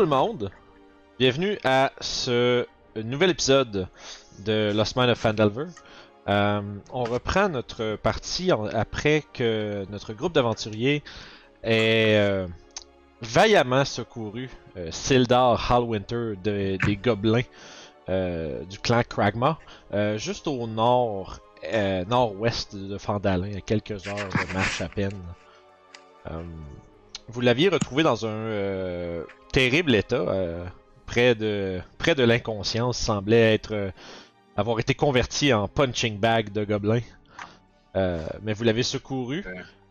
Tout le monde, bienvenue à ce nouvel épisode de Lost Mine of Fandelver. Euh, on reprend notre partie après que notre groupe d'aventuriers ait euh, vaillamment secouru euh, Sildar Hallwinter de- des gobelins du clan Kragma, juste au nord, nord-ouest de Fandalin, à quelques heures de marche à peine. Vous l'aviez retrouvé dans un euh, terrible état, euh, près de près de l'inconscience, semblait être euh, avoir été converti en punching bag de gobelin. Mais vous l'avez secouru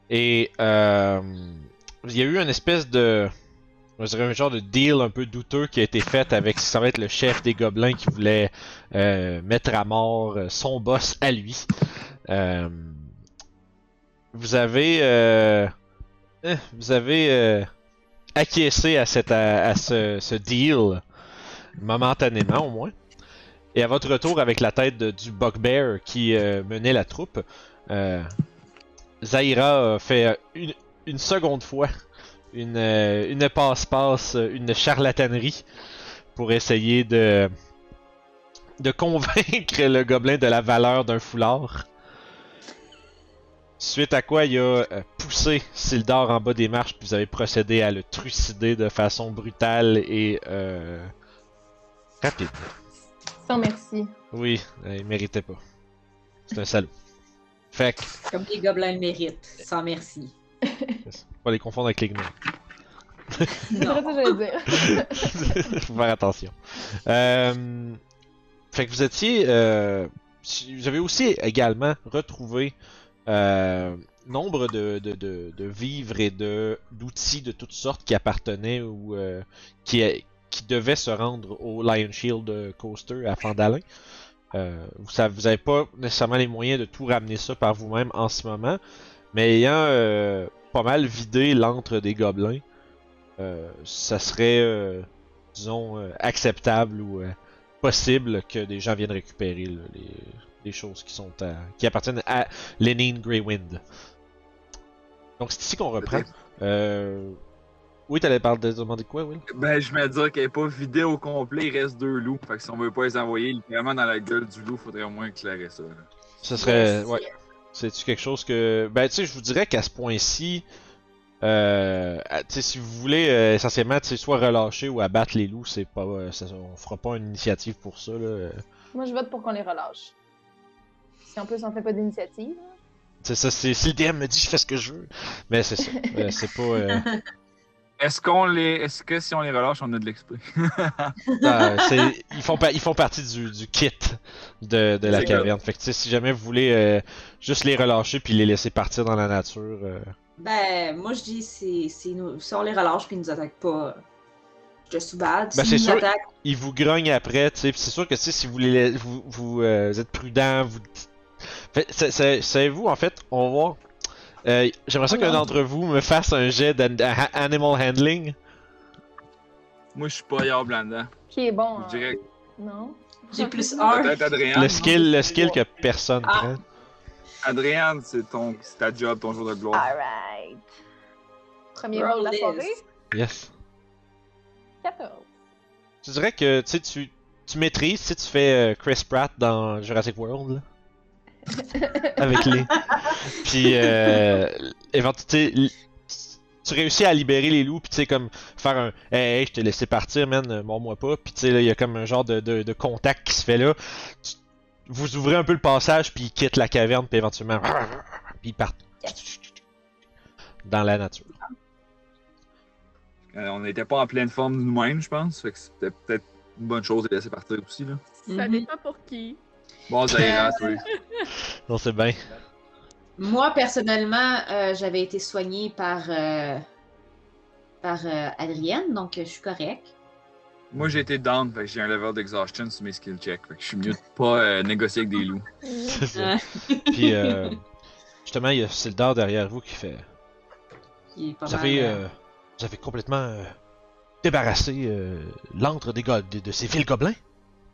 et il y a eu une espèce de je dirais un genre de deal un peu douteux qui a été fait avec ça va être le chef des gobelins qui voulait mettre à mort son boss à lui. Vous avez vous avez euh, acquiescé à, cette, à, ce, deal, momentanément au moins. Et à votre retour avec la tête de- du Bugbear qui euh, menait la troupe, euh, Zaira fait une, seconde fois une, euh, une passe-passe, une charlatanerie pour essayer de, de convaincre le gobelin de la valeur d'un foulard. Suite à quoi il a euh, poussé Sildar en bas des marches, puis vous avez procédé à le trucider de façon brutale et euh, rapide. Sans merci. Oui, euh, il méritait pas. C'est un salaud. Fait que, Comme les gobelins le méritent, sans merci. faut pas les confondre avec les gnomes. C'est ça que j'allais dire. Faut faire attention. Euh, fait que vous étiez. euh, vous avez aussi également retrouvé euh, nombre de, de, de, vivres et de d'outils de toutes sortes qui appartenaient ou euh, qui, qui devaient se rendre au Lion Shield Coaster à Fandalin. Euh, vous savez, vous avez pas nécessairement les moyens de tout ramener ça par vous-même en ce moment, mais ayant euh, pas mal vidé l'antre des gobelins, euh, ça serait, euh, disons, euh, acceptable ou euh, possible que des gens viennent récupérer les, les choses qui sont à- qui appartiennent à Greywind. Donc c'est ici qu'on reprend. Euh... Oui, t'allais parler de demander quoi, Will? Ben, je me dire qu'elle est pas vidée au complet, il reste deux loups. Fait que si on veut pas les envoyer littéralement dans la gueule du loup, faudrait au moins éclairer ça. là. Ce serait, ouais. C'est-tu quelque chose que. Ben, tu sais, je vous dirais qu'à ce point-ci, euh, à- tu sais, si vous voulez euh, essentiellement, soit relâcher ou abattre les loups, c'est pas. euh, ça- on fera pas une initiative pour ça, là. Euh, Moi, je vote pour qu'on les relâche. Si en plus on fait pas d'initiative. là. C'est ça, c'est si le DM me dit je fais ce que je veux. Mais c'est ça. Euh, c'est pas. euh, Est-ce qu'on les. Est-ce que si on les relâche, on a de l'XP? euh, ils, font pa- ils font partie du, du kit de, de la caverne. Fait que tu sais, si jamais vous voulez euh, juste les relâcher puis les laisser partir dans la nature. euh, Ben, moi je dis, c'est, c'est nous, si on les relâche puis ils nous attaquent pas, je suis bad. Ben, c'est sûr. attaquent, ils vous grognent après, tu sais. c'est sûr que si vous les vous, vous euh, êtes prudent, vous. Savez-vous, en fait, on va voir. Euh, J'aimerais ça Oh qu'un d'entre vous me fasse un jet d'animal handling. Moi, je suis pas là-dedans. Qui est bon. Je dirais. Non? j'ai plus un. Peut-être Adrien. Le non? skill, le skill que personne Ah. prend. Adrien, c'est ton... c'est ta job, ton jour de gloire. Alright. Premier roll de la soirée? Yes. 14. Tu dirais que tu sais, tu, tu maîtrises si tu fais euh, Chris Pratt dans Jurassic World. là? Avec les. Puis, euh, évent- tu sais, l- tu réussis à libérer les loups, puis tu sais, comme faire un Hey, hey, je t'ai laissé partir, man, mords-moi pas. Puis tu sais, là, il y a comme un genre de, de, de contact qui se fait là. Tu- vous ouvrez un peu le passage, puis ils quittent la caverne, puis éventuellement. Puis ils partent. Dans la nature. Euh, on n'était pas en pleine forme nous-mêmes, je pense. Fait que c'était peut-être Une bonne chose de laisser partir aussi, là. Ça Mhm. dépend pour qui. Bon, Zaira, toi. Non, c'est bien. Moi, personnellement, euh, j'avais été soignée par, euh, par euh, Adrienne, donc je suis correcte. Moi, j'ai été down, fait que j'ai un level d'exhaustion sur mes skill checks. Fait que je suis mieux de pas euh, négocier avec des loups. C'est ça. Puis, euh, justement, il y a Sildar derrière vous qui fait. qui est pas Vous mal, avez, euh, euh, vous avez complètement euh, débarrassé euh, l'antre des go- de, de ces villes gobelins.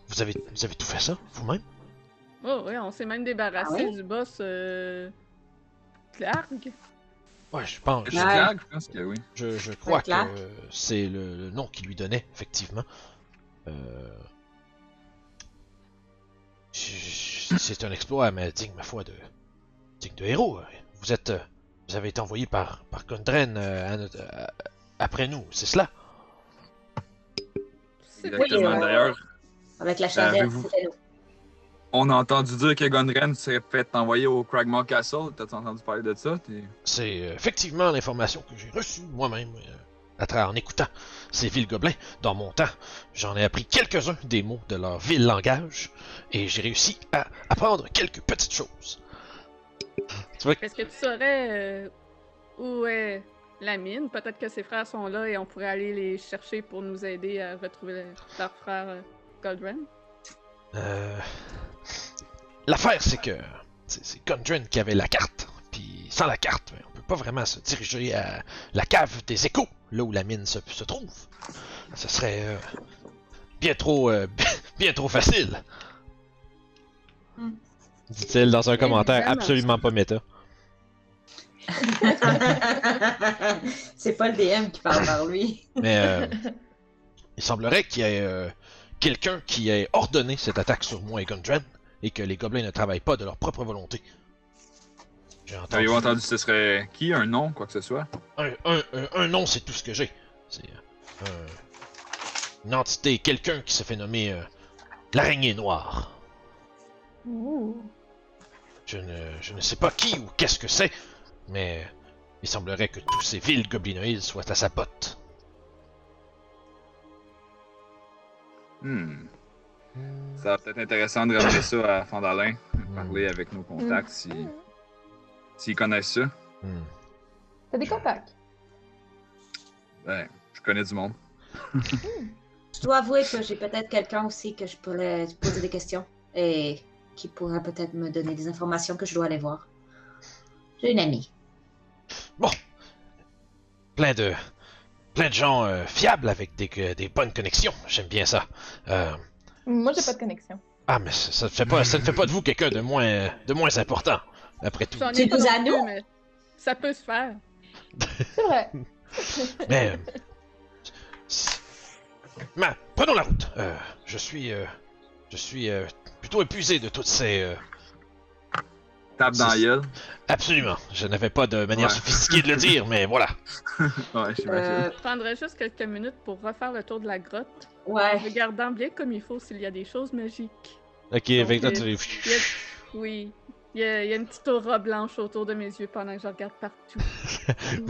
Vous avez, vous avez tout fait ça vous-même? Oh, ouais, on s'est même débarrassé Ah du boss euh... Clark. Ouais, je pense. Je. Clag, je pense que oui. Je, je crois que Clark. c'est le, le nom qu'il lui donnait, effectivement. Euh, C'est un exploit, mais digne, ma foi, de, digne de héros. Vous êtes, euh, vous avez été envoyé par, par Gondren euh, à notre- à- après nous, c'est cela? C'est Exactement. Oui, euh, D'ailleurs, avec la charrette, avez-vous- c'était nous. On a entendu dire que Gundren serait fait envoyer au Cragmaw Castle. T'as entendu parler de ça? C'est euh, effectivement l'information que j'ai reçue moi-même euh, à travers en écoutant ces villes gobelins dans mon temps. J'en ai appris quelques-uns des mots de leur vil langage et j'ai réussi à apprendre quelques petites choses. Tu vois, Est-ce que tu saurais euh, où est la mine? Peut-être que ses frères sont là et on pourrait aller les chercher pour nous aider à retrouver leur frère euh, Goldren. Euh, l'affaire c'est que c'est Gundren qui avait la carte. Puis sans la carte, ben, on peut pas vraiment se diriger à la cave des échos, là où la mine se, se trouve. Ce serait euh, bien trop euh, bien trop facile. Hmm. Dit-il dans un commentaire absolument pas méta. c'est pas le DM qui parle par lui. Mais euh, il semblerait qu'il y ait euh, quelqu'un qui ait ordonné cette attaque sur moi et Gundren et que les gobelins ne travaillent pas de leur propre volonté. J'ai entendu. Avez-vous entendu ce serait qui? Un nom, quoi que ce soit? Un, un, un, un nom, c'est tout ce que j'ai. C'est euh, un- une entité, quelqu'un qui se fait nommer euh, l'araignée noire. Ouh. Je ne, je ne sais pas qui ou qu'est-ce que c'est, mais il semblerait que tous ces villes goblinoïdes soient à sa botte. Hmm. Ça va peut-être intéressant de ramener ça à Fandalin, Hmm. parler avec nos contacts si s'ils connaissent ça. Hmm. T'as des contacts? Ben, je connais du monde. Je dois avouer que j'ai peut-être quelqu'un aussi que je pourrais poser des questions et qui pourra peut-être me donner des informations que je dois aller voir. J'ai une amie. plein de plein de gens euh, fiables avec des, bonnes connexions. J'aime bien ça. Euh, Moi, j'ai pas de connexion. ah mais ça, ça ne fait pas ça ne fait pas de vous quelqu'un de moins de moins important après tout. Pas nous plus, nous? mais ça peut se faire. C'est vrai. Mais euh, c'est- ma- prenons la route. Euh, je suis euh, je suis euh, plutôt épuisé de toutes ces euh, Tape dans gueule. absolument. Je n'avais pas de manière Ouais. sophistiquée de le dire, mais voilà. Ouais. Euh, Je prendrais juste quelques minutes pour refaire le tour de la grotte, ouais. regardant bien comme il faut s'il y a des choses magiques. Ok, avec Ok. notre a- Oui. Il y, a, il y a une petite aura blanche autour de mes yeux pendant que je regarde partout.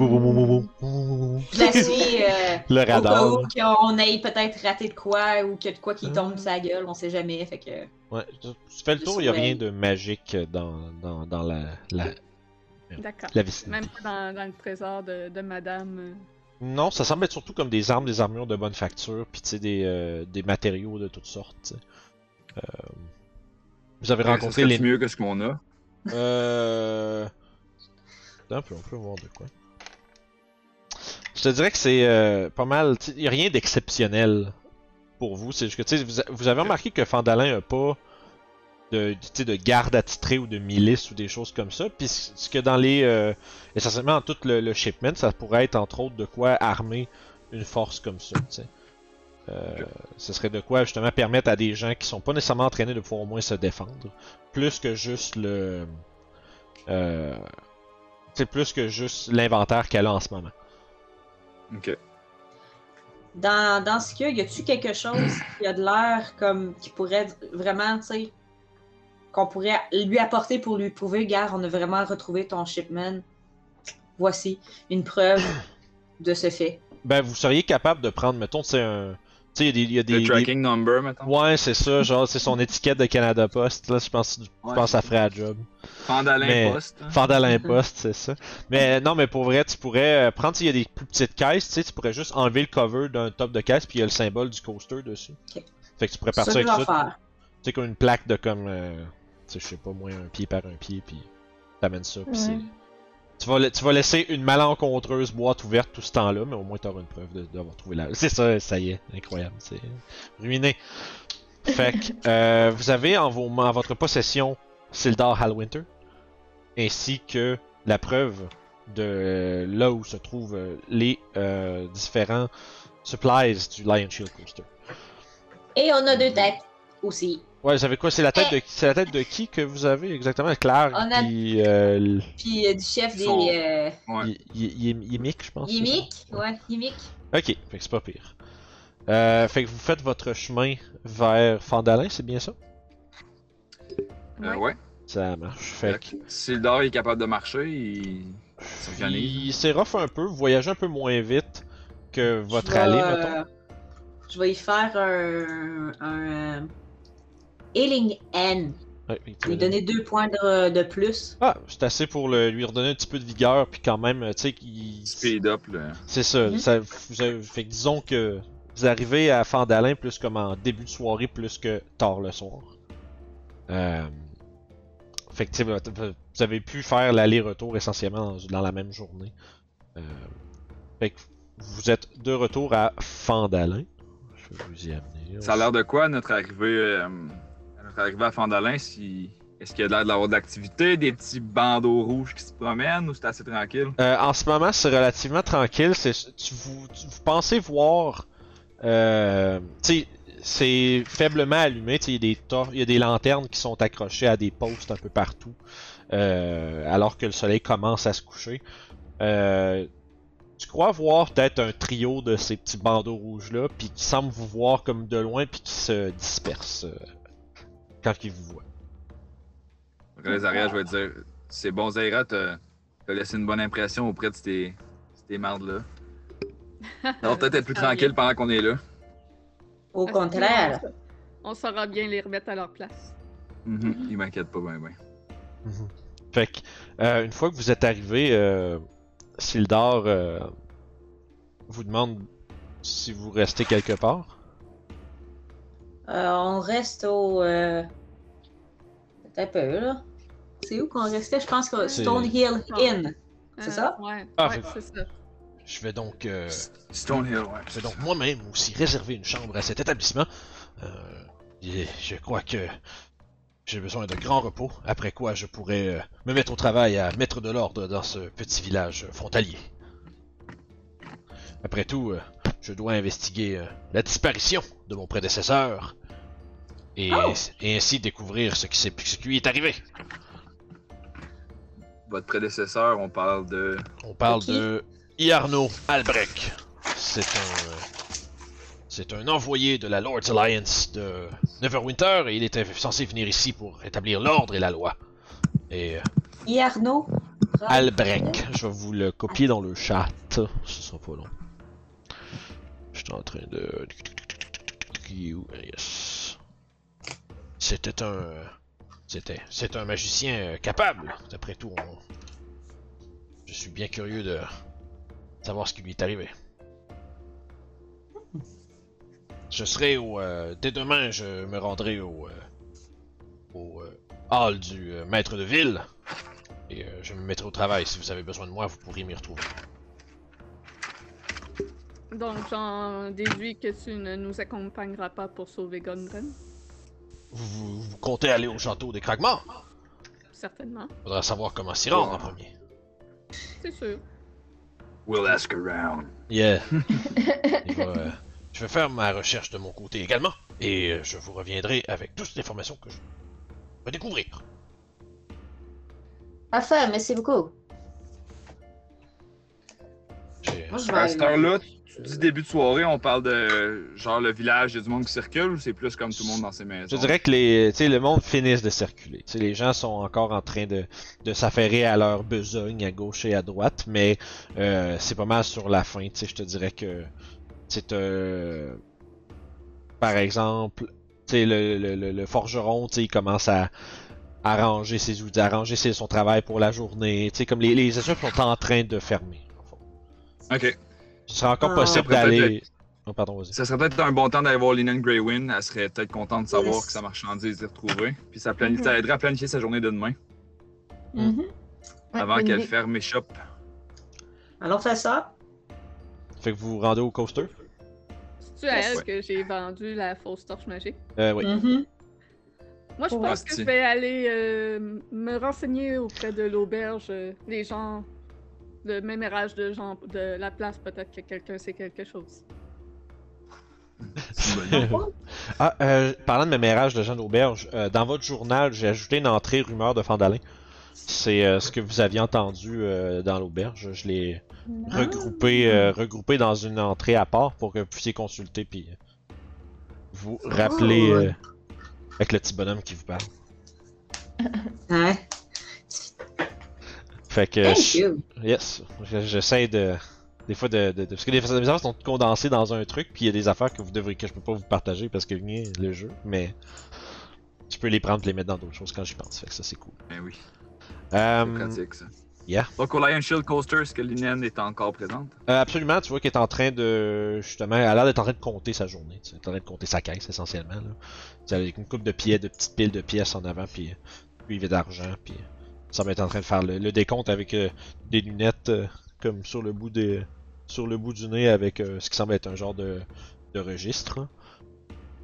La suis euh, le au cas radar. où qu'on ait peut-être raté de quoi ou qu'il y a de quoi qui tombe de sa gueule, on sait jamais. Fait que. Ouais, tu tu fais le tour, il n'y a rien de magique dans, dans, dans la, la, D'accord. la vicinité. Même pas dans, dans le trésor de, de madame. euh. Non, ça semble être surtout comme des armes, des armures de bonne facture, puis tu sais, des, euh, des matériaux de toutes sortes. Euh, vous avez rencontré les. mieux que ce qu'on a? Euh. Attends un peu, on peut voir de quoi. Je te dirais que c'est euh, pas mal. Il n'y a rien d'exceptionnel pour vous. C'est juste que vous, avez remarqué que Fandalin a pas de, garde attitrée ou de milice ou des choses comme ça. Puis ce que dans les. euh, essentiellement, dans tout le, le shipment, ça pourrait être entre autres de quoi armer une force comme ça. Euh, ce serait de quoi justement permettre à des gens qui sont pas nécessairement entraînés de pouvoir au moins se défendre. Plus que juste le. Euh, c'est plus que juste l'inventaire qu'elle a en ce moment. Ok. Dans, dans ce cas, y a-tu quelque chose qui a de l'air comme qui pourrait vraiment, tu sais, qu'on pourrait lui apporter pour lui prouver, gars, on a vraiment retrouvé ton shipment. Voici une preuve de ce fait. Ben, vous seriez capable de prendre, mettons, c'est un. Tu sais, il y a des. il y a des- Le des- tracking number, mettons. Ouais, c'est ça, genre, c'est son étiquette de Canada Post. Là, je pense, je Ouais, pense que ça ferait la job. Fandalin Mais- Post. hein. Fandalin Post, c'est ça. Mais non, mais pour vrai, tu pourrais euh, prendre, s'il y a des plus petites caisses, tu sais, tu pourrais juste enlever le cover d'un top de caisse, puis il y a le symbole du coaster dessus. Ok. Fait que tu pourrais Ça, partir avec ça. faire. Tu sais, comme une plaque de comme. euh, tu sais, je sais pas, moins un pied par un pied, puis t'amènes ça, puis c'est. Tu vas, la- tu vas laisser une malencontreuse boîte ouverte tout ce temps-là, mais au moins t'auras une preuve d'avoir trouvé la. C'est ça, ça y est, incroyable, c'est ruiné. Fait que euh, vous avez en, vos, en votre possession Sildar Halwinter, ainsi que la preuve de là où se trouvent euh, les euh, différents supplies du Lion Shield Coaster. Et on a deux têtes aussi. Ouais, vous savez quoi? C'est la tête de c'est la tête de qui que vous avez exactement? Claire On a- puis euh, l- Puis euh, du chef des. Son- Euh... Ouais. Yimik, je pense. Yimik. Ouais, Yimik. Ok, fait que c'est pas pire. Euh, fait que vous faites votre chemin vers Fandalin, c'est bien ça? Euh, Ouais. ouais. Ça marche. Fait que Si le dard est capable de marcher, il il rough un peu, vous voyagez un peu moins vite que votre allée, euh, mettons. Je vais y faire un. un. Healing N. Ouais, Lui donner deux points de, de plus. Ah, c'est assez pour le- lui redonner un petit peu de vigueur, puis quand même, tu sais, qu'il. Speed up, là. C'est ça, Mhm. ça vous fait que disons que vous arrivez à Fandalin plus comme en début de soirée plus que tard le soir. Euh, fait que tu sais, vous vous avez pu faire l'aller-retour essentiellement dans, dans la même journée. Euh, fait que vous êtes de retour à Fandalin. Je vais vous y amener. Ça a l'air de quoi, notre arrivée, euh, notre arrivée à Fandalin? Est-ce qu'il y a l'air d'avoir de l'activité, des petits bandeaux rouges qui se promènent ou c'est assez tranquille? Euh, en ce moment, c'est relativement tranquille. Tu, vous, pensez voir. Euh, c'est faiblement allumé. Il y, a des lanternes qui sont accrochées à des postes un peu partout. euh, alors que le soleil commence à se coucher. Tu crois voir peut-être un trio de ces petits bandeaux rouges-là, puis qui semblent vous voir comme de loin, puis qui se dispersent quand ils vous voient. Donc, les arrières, je vais dire, c'est bon, Zaira, t'as laissé une bonne impression auprès de ces, ces mardes-là. Va peut-être être plus tranquille pendant qu'on est là. Au contraire. On saura bien les remettre à leur place. Mhm, Il m'inquiète pas, ben, ben. Mhm. Fait que, euh, une fois que vous êtes arrivé, euh, Sildar euh, vous demande si vous restez quelque part. Euh, on reste au. Euh... peut-être un peu, là. C'est où qu'on restait? Je pense que C'est- Stonehill Inn. C'est Euh, ça? Ouais, Ah, ouais, fait- c'est ça. Je vais donc, euh, Stonehill, ouais. je vais donc moi-même aussi réserver une chambre à cet établissement. Euh, et je crois que j'ai besoin de grand repos, après quoi je pourrai euh, me mettre au travail à mettre de l'ordre dans ce petit village frontalier. Après tout, euh, je dois investiguer euh, la disparition de mon prédécesseur et, Oh! et ainsi découvrir ce qui, s'est- ce qui lui est arrivé. Votre prédécesseur, on parle de. On parle de Iarno Albrecht. C'est un. euh, C'est un envoyé de la Lord's Alliance de Neverwinter et il était censé venir ici pour établir l'ordre et la loi. Et euh, Yarno. Albrecht, je vais vous le copier dans le chat. Ce sera pas long. En train de. C'était un. C'était. C'est un magicien euh, capable. D'après tout, on... je suis bien curieux de savoir ce qui lui est arrivé. Je serai au. euh, dès demain, je me rendrai au. euh, au hall du maître de ville. Et je me mettrai au travail. Si vous avez besoin de moi, vous pourriez m'y retrouver. Donc, j'en déduis que tu ne nous accompagneras pas pour sauver Gundren. Vous, vous- vous comptez aller au château des Kragmars Certainement. Faudra savoir comment s'y rendre en premier. C'est sûr. We'll ask around. Yeah. Euh, je vais faire ma recherche de mon côté également. Et euh, je vous reviendrai avec toutes les informations que je vais découvrir. Parfait, merci beaucoup. Moi, je À vais. cette heure-là, tu dis début de soirée, on parle de genre le village, il y a du monde qui circule ou c'est plus comme tout le monde dans ses maisons? Je dirais que les, le monde finisse de circuler. Les gens sont encore en train de, de s'affairer à leur besogne à gauche et à droite, mais euh, c'est pas mal sur la fin. Je te dirais que c'est euh, par exemple, le, le, le, le forgeron, il commence à arranger ses outils, arranger ses- son travail pour la journée. Comme les, les sont en train de fermer. en. Ok. Ce serait encore Ah. possible d'aller. Oh, pardon, vas-y. Ça serait peut-être un bon temps d'aller voir Linen Greywin. Elle serait peut-être contente de savoir Yes. que sa marchandise est retrouvée. Puis ça, planifie, Mhm. ça aiderait à planifier sa journée de demain Mhm. Ouais, avant qu'elle ferme les shops. Alors, fais ça? Fait que vous vous rendez au coaster? C'est-tu à elle Ouais. que j'ai vendu la fausse torche magique? Euh, oui. Mhm. Moi, je pense que je vais aller euh, me renseigner auprès de l'auberge, euh, les gens, le mémérage de gens de la place. Peut-être que quelqu'un sait quelque chose. Ah, euh, parlant de mémérage de gens d'auberge, euh, dans votre journal, j'ai ajouté une entrée rumeur de Fandalin. C'est euh, ce que vous aviez entendu euh, dans l'auberge. Je l'ai regroupé, euh, regroupé dans une entrée à part pour que vous puissiez consulter puis vous rappeler Oh. euh, avec le petit bonhomme qui vous parle. Hein? Fait que Thank je- you. yes, Je- j'essaie de des fois de, de- de- parce que les, les affaires sont condensées dans un truc puis il y a des affaires que vous devriez que je peux pas vous partager parce que venez le jeu, mais je peux les prendre et les mettre dans d'autres choses quand j'y pense. Fait que ça c'est cool. Ben oui, c'est Euh, pratique ça. yeah. Donc au Lion Shield Coaster, est-ce que Linen est encore présente? Euh, absolument, tu vois qu'elle est en train de. Justement, elle a l'air d'être en train de compter sa journée. tu sais, Elle est en train de compter sa caisse essentiellement. Là. Tu sais, Avec une coupe de pièces, de petites piles de pièces en avant, puis puis il y avait d'argent, puis ça va être en train de faire le, le décompte avec euh, des lunettes euh, comme sur le bout des. sur le bout du nez avec euh, ce qui semble être un genre de, de registre.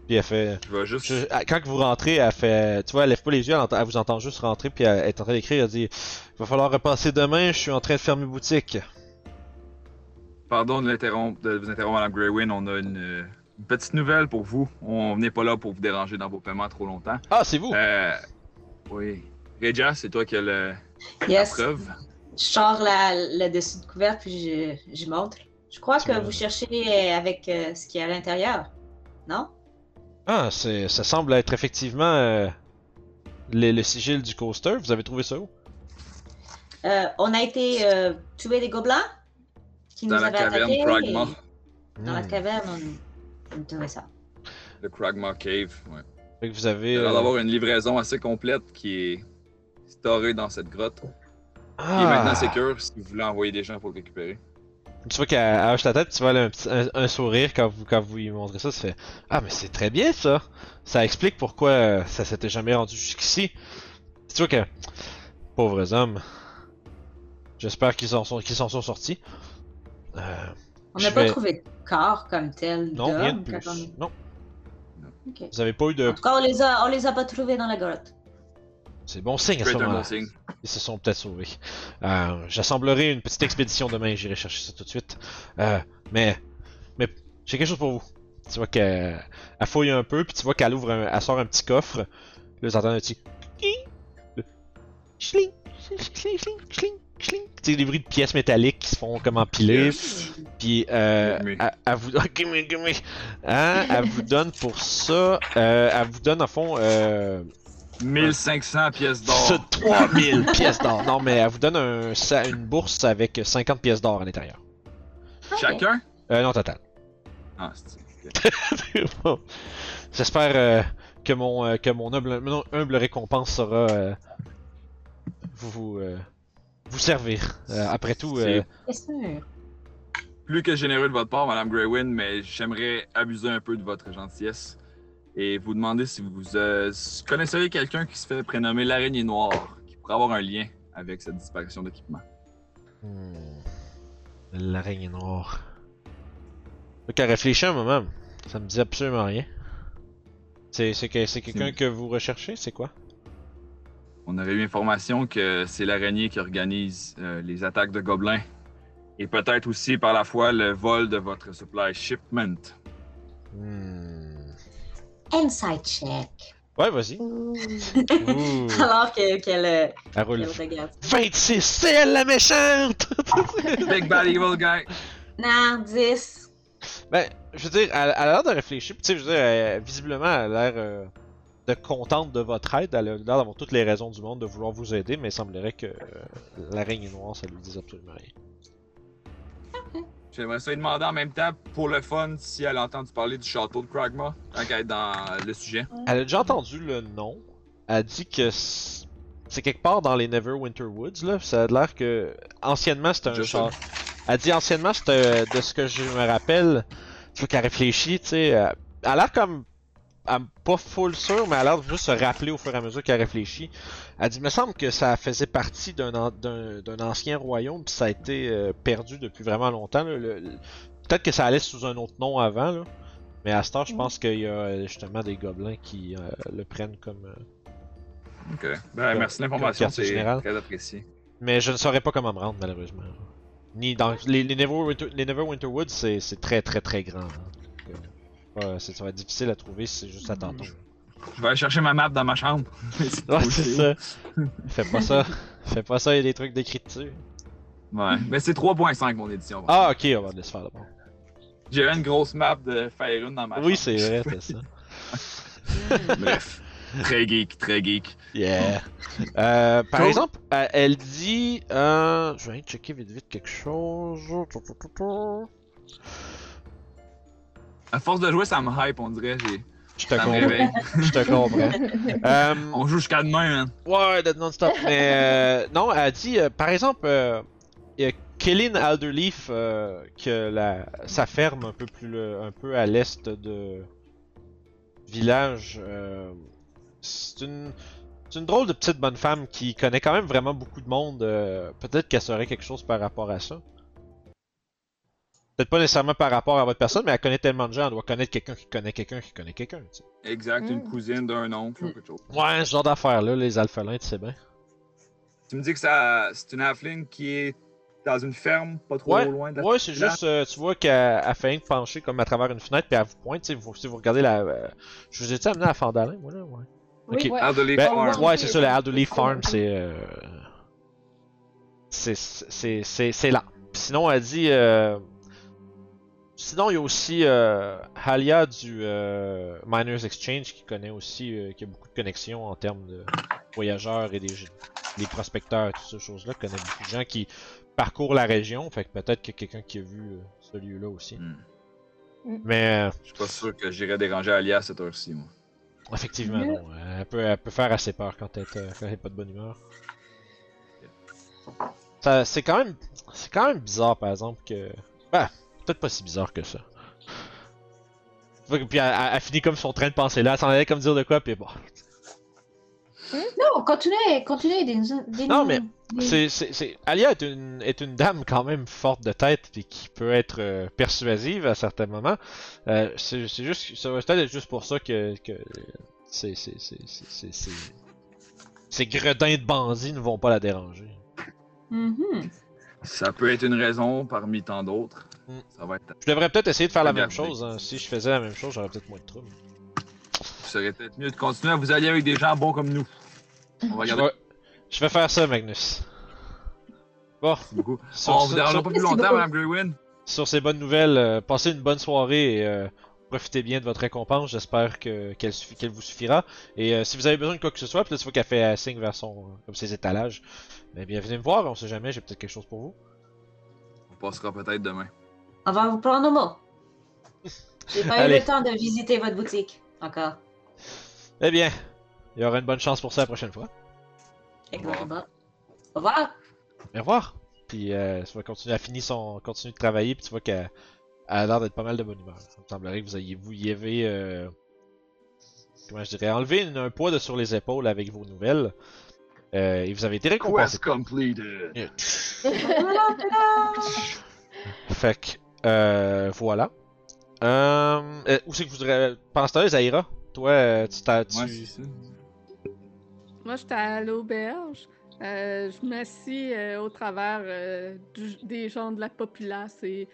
Puis elle fait. Je juste. je- ah, quand vous rentrez, elle fait. Tu vois, elle lève pas les yeux, elle, vous entend juste rentrer, puis elle, elle est en train d'écrire, elle dit Il va falloir repasser demain, je suis en train de fermer boutique. Pardon de, de vous interrompre, Madame Greywin. On a une, une petite nouvelle pour vous. On n'est pas là pour vous déranger dans vos paiements trop longtemps. Ah, c'est vous? Euh, oui. Regia, c'est toi qui as le- la Yes. preuve. Je sors la, le dessus de couvert puis je, je montre. Je crois Tu que vois. vous cherchez avec euh, ce qui est à l'intérieur. Non? Ah, c'est, ça semble être effectivement euh, le, le sigil du coaster. Vous avez trouvé ça où? Euh, on a été euh, tuer des gobelins qui Dans nous la avaient caverne attaqués. Pragma. et Dans la Hmm. caverne, on, on trouvait ça. Le Kragma Cave. Ouais. Fait que vous avez. Il a euh, d'avoir une livraison assez complète qui est storée dans cette grotte. Qui est ah, maintenant sécure si vous voulez envoyer des gens pour le récupérer. Tu vois qu'elle elle hoche la tête, tu vois a un, petit, un, un sourire quand vous, quand vous lui montrez ça. Tu fais Ah, mais c'est très bien ça. Ça explique pourquoi euh, ça s'était jamais rendu jusqu'ici. Tu vois que. Pauvres hommes. J'espère qu'ils en sont, qu'ils s'en sont sortis. Euh, On n'a pas vais- trouvé de corps comme tel non, rien de d'homme plus. quand on- Non, vous avez pas eu de. En tout cas, on les a, on les a pas trouvés dans la grotte. C'est bon signe à ce moment-là. bon signe. Ils se sont peut-être sauvés. Euh, J'assemblerai une petite expédition demain, j'irai chercher ça tout de suite. Euh, mais, mais j'ai quelque chose pour vous. Tu vois qu'elle elle fouille un peu, puis tu vois qu'elle ouvre, un, elle sort un petit coffre. Là, vous entendez un petit schling, schling, schling, schling. Tu sais, des bruits de pièces métalliques qui se font comme empiler. Yes. Puis, euh, elle, elle vous. Hein, elle vous donne pour ça, euh, elle vous donne en fond, euh, 1500 pièces d'or. c'est 3000 pièces d'or. Non, mais elle vous donne un, sa- une bourse avec 50 pièces d'or à l'intérieur. Chacun? Euh, non, total. Ah, c'est. Bon. J'espère euh, que mon euh, que mon humble, mon humble récompense sera euh, vous euh, servir. Euh, après tout, euh, sûr. plus que généreux de votre part, Madame Greywin, mais j'aimerais abuser un peu de votre gentillesse et vous demander si vous euh, connaisseriez quelqu'un qui se fait prénommer l'araignée noire, qui pourrait avoir un lien avec cette disparition d'équipement. hmm, l'araignée noire. Qu'à réfléchir un moment, ça me dit absolument rien. C'est que quelqu'un C'est- que vous recherchez, c'est quoi? On aurait eu information que c'est l'araignée qui organise euh, les attaques de gobelins et peut-être aussi par la fois le vol de votre supply shipment. Hmm. Inside check. Ouais, vas-y. Alors que- qu'elle euh, elle roule. qu'elle regarde. 26, c'est elle la méchante! Big bad evil guy! Non, 10. Ben, je veux dire, elle, elle a l'air de réfléchir. Puis, tu sais, je veux dire, elle- visiblement, elle a l'air euh, de contente de votre aide. Elle a l'air d'avoir toutes les raisons du monde de vouloir vous aider, mais il semblerait que euh, l'araignée noire, ça lui dise absolument rien. J'aimerais ça lui demander en même temps, pour le fun, si elle a entendu parler du château de Kragma, quand elle est dans le sujet. Elle a déjà entendu le nom. Elle dit que c'est quelque part dans les Neverwinter Woods, là. Ça a l'air que. Anciennement, c'était un château. Elle dit anciennement, c'était. De ce que je me rappelle, tu vois qu'elle réfléchit, tu sais. euh, Elle a l'air comme. elle- pas full sûre, mais elle a l'air de juste se rappeler au fur et à mesure qu'elle réfléchit. Elle dit, il me semble que ça faisait partie d'un an- d'un d'un ancien royaume, puis ça a été euh, perdu depuis vraiment longtemps. là. Le- le- Peut-être que ça allait sous un autre nom avant, là. Mais à ce temps, je Mm. pense qu'il y a euh, justement des gobelins qui euh, le prennent comme. euh, Ok. Ben, merci de l'information, c'est très apprécié. Mais je ne saurais pas comment me rendre, malheureusement. Ni dans les, les, Neverwinter, les Neverwinter Woods, c'est c'est très très très grand. hein. Donc, euh, ça va être difficile à trouver si c'est juste à tantôt. Je vais aller chercher ma map dans ma chambre. Ouais, c'est ça. Fais pas ça. Fais pas ça, il y a des trucs d'écrit dessus. Ouais. Mais c'est 3.5 mon édition. Ah, ok, on va laisser faire d'abord. J'ai une grosse map de Faerun dans ma Oui, chambre. c'est vrai, c'est ça. Bref. Très geek, très geek. Yeah. Euh, par Cool. exemple, euh, elle dit. Euh, je vais aller checker vite vite quelque chose. À force de jouer, ça me hype, on dirait. J'ai... Je te comprends. réveille. Je te comprends. Euh, On joue jusqu'à demain, man. Ouais, de non-stop. Mais euh, non, elle a dit, euh, par exemple, euh, il y a Kellyn Alderleaf, euh, que la, sa ferme un peu plus le- un peu à l'est de village. euh, c'est une c'est une drôle de petite bonne femme qui connaît quand même vraiment beaucoup de monde. euh, Peut-être qu'elle saurait quelque chose par rapport à ça. Peut-être pas nécessairement par rapport à votre personne, mais elle connaît tellement de gens, elle doit connaître quelqu'un qui connaît quelqu'un qui connaît quelqu'un. tu sais. Exact, une Mm. cousine d'un oncle ou quelque chose. Ouais, ce genre d'affaires là, les alphelins, tu sais bien. Tu me dis que ça, c'est une halfling qui est dans une ferme, pas trop Ouais, loin de la Ouais, c'est juste, euh, tu vois qu'elle rien que pencher comme à travers une fenêtre, puis elle vous pointe, tu sais, vous, si vous regardez la... euh, je vous ai-tu amené à Fandalin, moi, là? Ouais. Oui, Ok. ouais. Ben, Farm. ouais, c'est ça, le Alderley C'est Farm, c'est... euh, C'est... C'est... C'est c'est là. Sinon, elle dit... euh, Sinon, il y a aussi euh, Halia du euh, Miners Exchange qui connaît aussi, euh, qui a beaucoup de connexions en termes de voyageurs et des, des prospecteurs, toutes ces choses-là. connaît beaucoup de gens qui parcourent la région, fait que peut-être qu'il y a quelqu'un qui a vu euh, ce lieu-là aussi. Hmm. Mais euh, Je suis pas sûr que j'irais déranger Alia à cette heure-ci, moi. effectivement, Yeah. non. Elle peut, elle peut faire assez peur quand elle, est, euh, quand elle est pas de bonne humeur. Ça, c'est quand même, c'est quand même bizarre, par exemple, que, bah, peut-être pas si bizarre que ça. Puis elle, elle- elle finit comme son train de pensée là, elle s'en allait comme dire de quoi, puis bon. Non, continuez, continuez. Des, des Non, mais des- C'est, c'est, c'est... Alia est une, est une dame quand même forte de tête puis qui peut être euh, persuasive à certains moments. Euh, c'est, c'est juste, peut-être juste pour ça que, que c'est, c'est, c'est, c'est, c'est, c'est- ces gredins de bandits ne vont pas la déranger. Mhm. Ça peut être une raison parmi tant d'autres. Ça va être. Je devrais peut-être essayer de faire la même chose. hein. Si je faisais la même chose, j'aurais peut-être moins de troubles. Ce serait peut-être mieux de continuer à vous allier avec des gens bons comme nous. On va Je regarder vais, je vais faire ça, Magnus. Bon, beaucoup. sur, on ce- vous dérangera sur- pas plus longtemps. Madame Greywin. sur ces bonnes nouvelles, euh, passez une bonne soirée et euh, profitez bien de votre récompense. J'espère que qu'elle suffi- vous suffira. Et euh, si vous avez besoin de quoi que ce soit, peut-être fois qu'elle fait un signe vers son comme ses étalages, ben bien venez me voir. On sait jamais, j'ai peut-être quelque chose pour vous. On passera peut-être demain. On va vous prendre au mot. J'ai pas eu le temps de visiter votre boutique encore. Eh bien, il y aura une bonne chance pour ça la prochaine fois. Exactement. Au revoir. Au revoir. Puis euh, tu vas continuer à finir son, continuer de travailler, puis tu vois qu'elle elle a l'air d'être pas mal de bonne humeur. Ça me semblerait que vous ayez, vous y avez, euh, comment je dirais, enlevé une- un poids de sur les épaules avec vos nouvelles. Euh, et vous avez été récompensé. completed. Fait que, euh, voilà. Euh, euh, où c'est que vous. Pendant ce temps-là, Zaira, toi, euh, tu t'as... Tu... Ouais, ça. Moi, j'étais à l'auberge. Euh, je m'assis euh, au travers euh, du- des gens de la populace et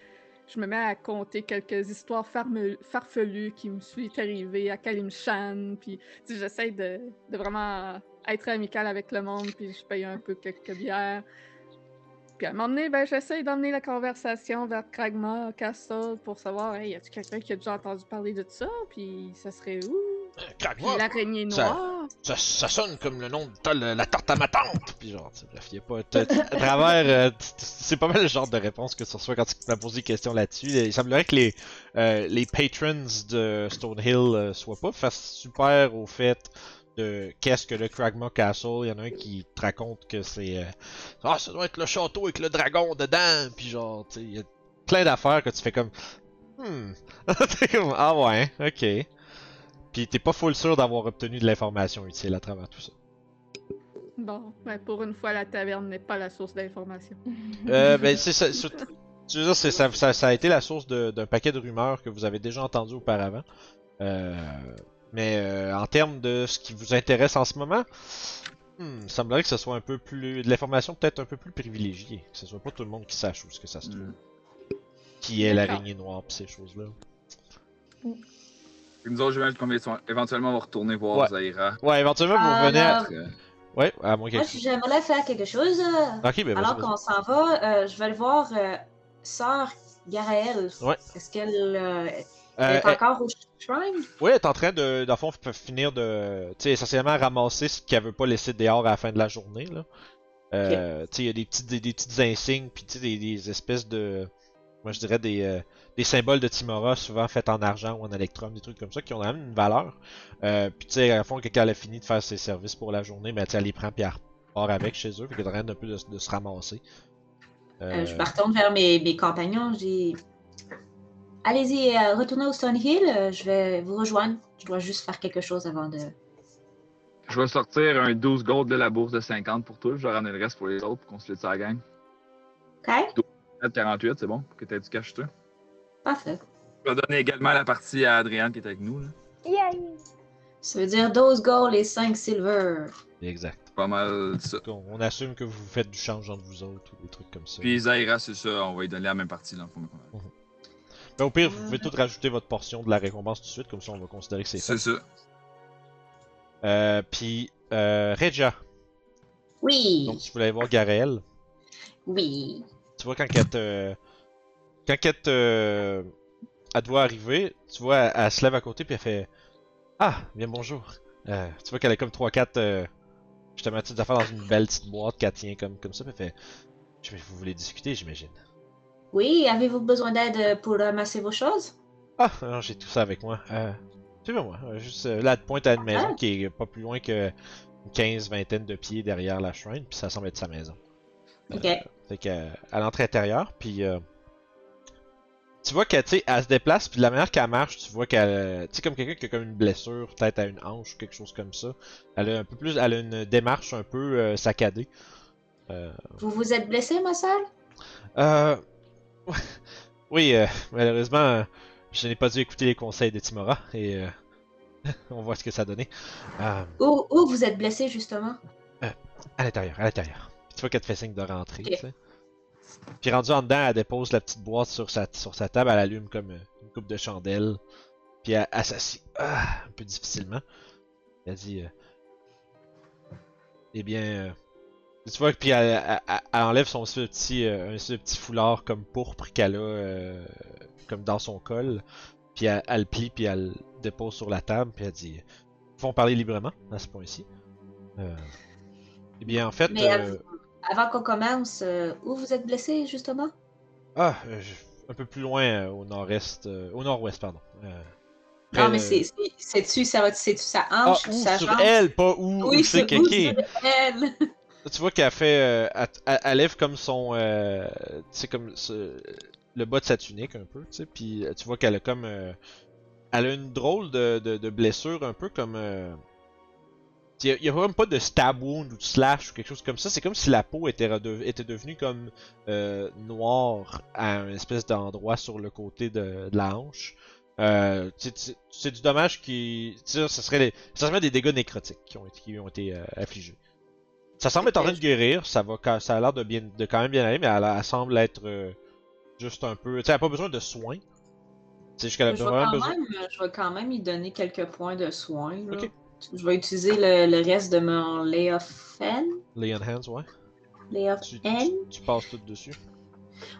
je me mets à conter quelques histoires farfelues qui me sont arrivées à Kalimshan. Puis, tu sais, j'essaie de, de vraiment être amicale avec le monde, puis je paye un peu quelques bières. Puis à un moment donné, ben, j'essaie d'emmener la conversation vers Kragma Castle pour savoir, hey, y a-tu quelqu'un qui a déjà entendu parler de ça? Puis ça serait où? Craque-moi! L'araignée Ça- noire? ça, ça sonne comme le nom de ta- la tarte à ma tante. Puis genre, bref, y a pas. À travers. euh, c'est pas mal le genre de réponse que tu reçois quand tu m'as posé des questions là-dessus. Il semblerait que les, euh, les patrons de Stonehill euh, soient pas face super au fait de qu'est-ce que le Kragma Castle? Il y en a un qui te raconte que c'est. euh, ah, ça doit être le château avec le dragon dedans. Puis genre, tu sais, il y a plein d'affaires que tu fais comme. Hmm. T'es comme, ah ouais, ok. Puis t'es pas full sûr d'avoir obtenu de l'information utile à travers tout ça. Bon, ben pour une fois, la taverne n'est pas la source d'information. Euh, ben, c'est ça. tu veux dire, c'est- ça, ça, ça a été la source d'un paquet de rumeurs que vous avez déjà entendu auparavant. Euh, mais euh, en termes de ce qui vous intéresse en ce moment, hmm, il semblerait que ce soit un peu plus. de l'information peut-être un peu plus privilégiée. Que ce soit pas tout le monde qui sache où ce que ça se trouve. Mm. Qui est l'araignée noire pis ces choses-là. Puis nous autres, j'imagine qu'on va éventuellement on va retourner voir Ouais. Zaira. Ouais, éventuellement vous revenez à. Ouais, à moins que. Moi, j'aimerais faire quelque chose, euh, Ok, ben alors qu'on s'en va, euh, je vais le voir euh, Sœur Garaël. Ouais. Est-ce qu'elle euh, Euh, est encore au shrine? Ouais, elle est en train de, dans le fond, finir de, tu sais, essentiellement ramasser ce qu'elle veut pas laisser dehors à la fin de la journée, là. Euh, Tu sais, il y a des petites, des, des petites insignes, puis tu sais, des, des espèces de, moi je dirais des, euh, des symboles de Timora, souvent faits en argent ou en électrum, des trucs comme ça, qui ont quand même une valeur. Euh, puis tu sais, à fond, quand elle a fini de faire ses services pour la journée, ben tu sais, elle les prend puis elle repart avec chez eux, fait qu'elle train un peu de, de se ramasser. Je me retourne vers mes, mes compagnons. Dis Allez-y, euh, retournez au Stonehill. euh, je vais vous rejoindre. Je dois juste faire quelque chose avant de. Je vais sortir un 12 gold de la bourse de 50 pour toi. Je vais ramener le reste pour les autres pour qu'on se laisse à la gang. Ok? 48, c'est bon? Que t'aies du cash, toi. Parfait. Je vais donner également la partie à Adrienne qui est avec nous. Là. Yay! Ça veut dire 12 gold et 5 silver. Exact. Pas mal ça. On, on assume que vous faites du change entre vous autres ou des trucs comme ça. Puis Zaira, c'est ça. On va lui donner la même partie dans le fond. Ben, au pire, vous pouvez tout rajouter votre portion de la récompense tout de suite, comme ça on va considérer que c'est fait. C'est ça. Euh, puis, euh, Regia, Oui. donc tu voulais voir Garel. Oui. Tu vois, quand elle te. Quand elle te. Elle te voit arriver, tu vois, elle, elle se lève à côté, puis elle fait Ah, bien bonjour. Euh, tu vois qu'elle a comme 3-4. Euh, justement, petites affaires dans une belle petite boîte qu'elle tient comme, comme ça, puis elle fait Je- Vous voulez discuter, j'imagine. Oui, avez-vous besoin d'aide pour ramasser vos choses? Ah, non, j'ai tout ça avec moi. Euh, Suivez-moi. Euh, Juste euh, là, te pointe à une maison Ah. qui est pas plus loin que une quinze, vingtaine de pieds derrière la shrine, puis ça semble être sa maison. Ok. Euh, fait qu'à à l'entrée intérieure, puis euh, tu vois qu'elle, elle se déplace, puis de la manière qu'elle marche, tu vois qu'elle, euh, tu sais, comme quelqu'un qui a comme une blessure, peut-être à une hanche ou quelque chose comme ça. Elle a un peu plus, elle a une démarche un peu euh, saccadée. Euh, Vous vous êtes blessé, ma sœur? euh, oui, euh, malheureusement, euh, je n'ai pas dû écouter les conseils de Timora et euh, on voit ce que ça a donné. Euh, Où, où vous êtes blessé, justement? à l'intérieur, à l'intérieur. Puis tu vois qu'elle te fait signe de rentrer, Ok. tu sais. Puis rendu en dedans, elle dépose la petite boîte sur sa, sur sa table, elle allume comme une coupe de chandelle. Puis elle, elle ah, un peu difficilement. Elle dit euh, Eh bien. euh, tu vois, puis elle, elle- elle- elle enlève son petit, euh, un petit foulard comme pourpre qu'elle a euh, comme dans son col. Puis elle, le plie, puis elle le dépose sur la table, puis elle dit Font parler librement à ce point-ci. Euh, eh bien, en fait. Mais av- avant qu'on commence, où vous êtes blessé, justement? Ah, un peu plus loin au nord-est, au nord-ouest, pardon. Non, mais c'est- c'est- c'est-tu ça, c'est-tu sa Ah, hanche, où sa sur jambe? elle, pas où, où Oui, c'est où sur elle. Tu vois qu'elle fait, euh, elle, lève comme son, euh, sais comme le bas de sa tunique un peu, tu sais, puis euh, tu vois qu'elle a comme, euh, elle a une drôle de, blessure un peu comme, il y a- a pas de stab wound ou de slash ou quelque chose comme ça. C'est comme si la peau était, devenue comme noire à un espèce d'endroit sur le côté de, la hanche. C'est- c'est c'est du dommage qui, sais, ce serait, les- ça serait des dégâts nécrotiques qui ont été, qui affligés. Ça semble être en train de guérir, ça va, ca- ça a l'air de bien, de quand même bien aller, mais elle, semble être euh, juste un peu, tu sais, elle a pas besoin de soins. C'est juste qu'elle a Je vais, quand besoin. même, je vais quand même y donner quelques points de soin. là. Ok. Je vais utiliser le, le reste de mon Lay of N. Lay on hands, ouais. Lay of Tu, N. tu, tu passes tout dessus.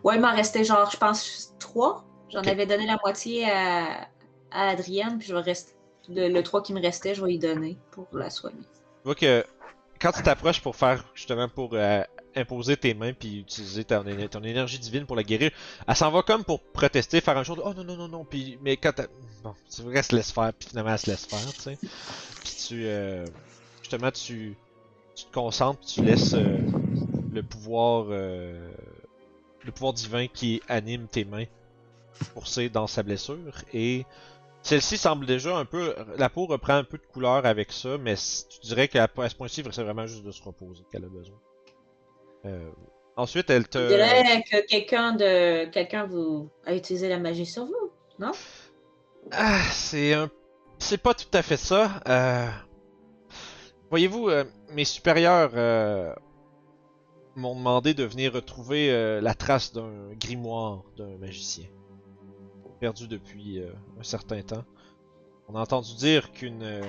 Ouais, il m'en restait genre, je pense, trois. J'en avais donné la moitié à, à Adrienne, puis je vais rester. le, le 3 qui me restait, je vais lui donner pour la soigner. Tu vois que quand tu t'approches pour faire justement pour euh, imposer tes mains puis utiliser ton, ton énergie divine pour la guérir, elle s'en va comme pour protester, faire un genre de oh non non non non puis mais quand bon c'est vrai qu'elle se laisse faire puis finalement elle se laisse faire tu sais. Puis tu euh, justement tu tu te concentres tu laisses euh, le pouvoir le pouvoir divin qui anime tes mains courser dans sa blessure et celle-ci semble déjà un peu. La peau reprend un peu de couleur avec ça, mais tu dirais qu'à à ce point-ci, c'est vraiment juste de se reposer qu'elle a besoin. Euh, ensuite, elle te. Je dirais que quelqu'un de quelqu'un vous a utilisé la magie sur vous. Ah, c'est un. C'est pas tout à fait ça. Euh... Voyez-vous, euh, mes supérieurs euh, m'ont demandé de venir retrouver la trace d'un grimoire d'un magicien. Perdu depuis euh, un certain temps. On a entendu dire qu'une. euh,